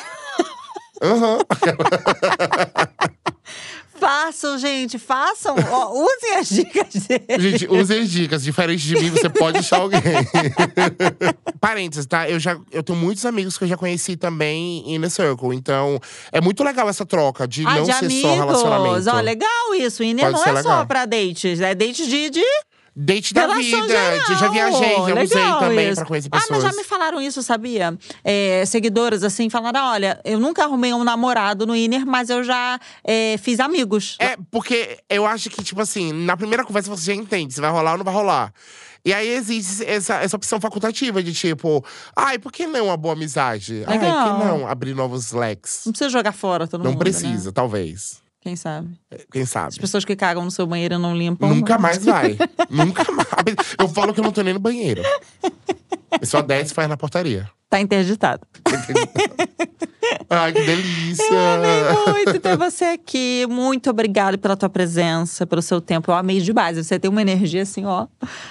Aham. Façam, gente, façam. Ó, usem as dicas dele. Gente, use as dicas. Diferente de mim, você pode achar alguém. Parênteses, tá? Eu, já, eu tenho muitos amigos que eu já conheci também em The Circle. Então, é muito legal essa troca de Ah, não de ser amigos. só relacionamento. Ó, legal isso. Pode não é só legal. pra dates, é date de, de Date da relação vida. geral. Já viajei, já usei Legal também isso. pra conhecer Ah, pessoas. mas já me falaram isso, sabia? É, seguidoras, assim, falaram: olha, eu nunca arrumei um namorado no Iner, mas eu já é, fiz amigos. É, porque eu acho que, tipo assim, na primeira conversa você já entende se vai rolar ou não vai rolar. E aí existe essa, essa opção facultativa de tipo, ai, por que não uma boa amizade? Ai, por Legal. que não abrir novos leques? Não precisa jogar fora todo Não mundo. precisa, Né? talvez. Quem sabe? Quem sabe? As pessoas que cagam no seu banheiro não limpam. Nunca mais vai. Nunca mais. Eu falo que eu não tô nem no banheiro. Pessoa desce e faz na portaria. Tá interditado. Ai, que delícia! Eu amei muito ter você aqui. Muito obrigada pela tua presença, pelo seu tempo. Eu amei demais. Você tem uma energia assim, ó,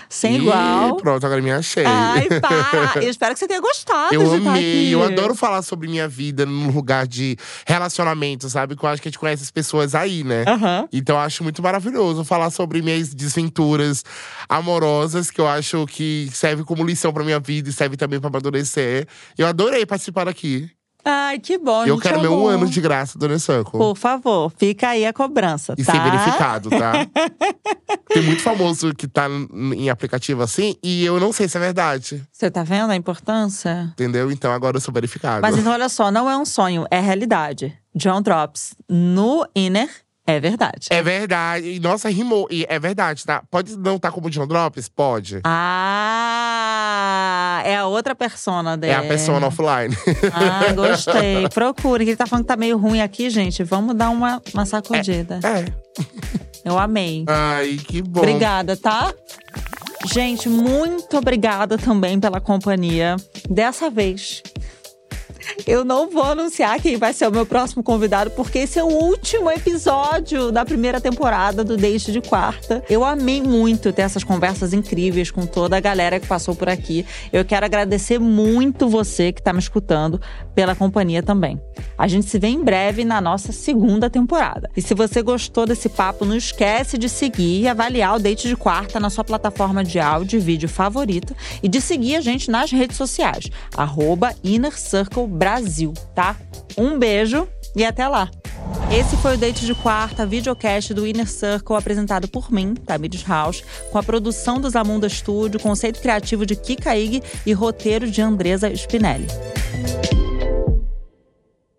sem Ih, igual. Pronto, agora me achei. Ai, para! Eu espero que você tenha gostado Eu amei, eu adoro falar sobre minha vida num lugar de relacionamento, sabe? Que eu acho que a gente conhece as pessoas aí, né? Aham. Então eu acho muito maravilhoso falar sobre minhas desventuras amorosas, que eu acho que serve como lição pra minha vida e serve também pra amadurecer. Eu adorei participar aqui. Ai, que bom. eu quero meu um ano de graça do Circle. Por favor, fica aí a cobrança, E tá? ser verificado, tá? Tem muito famoso que tá em aplicativo assim, e eu não sei se é verdade. Você tá vendo a importância? Entendeu? Então agora eu sou verificado. Mas então, olha só, não é um sonho, é realidade. John Drops no Inner é verdade. É verdade. E, nossa, rimou. E é verdade, tá? Pode não estar como John Drops? Pode. Ah! É a outra persona dele. É a persona offline. Ah, gostei. Procure, ele tá falando que tá meio ruim aqui, gente. Vamos dar uma, uma sacudida. É. Eu amei. Ai, que bom. Obrigada, tá? Gente, muito obrigada também pela companhia. Dessa vez, eu não vou anunciar quem vai ser o meu próximo convidado, porque esse é o último episódio da primeira temporada do Deixe de Quarta. Eu amei muito ter essas conversas incríveis com toda a galera que passou por aqui. Eu quero agradecer muito você que está me escutando pela companhia também. A gente se vê em breve na nossa segunda temporada. E se você gostou desse papo, não esquece de seguir e avaliar o Date de Quarta na sua plataforma de áudio e vídeo favorita e de seguir a gente nas redes sociais, arroba Inner Circle Brasil, tá? Um beijo e até lá! Esse foi o Date de Quarta, videocast do Inner Circle, apresentado por mim, Tamires House, com a produção do Zamunda Studio, conceito criativo de Kika Ig e roteiro de Andresa Spinelli.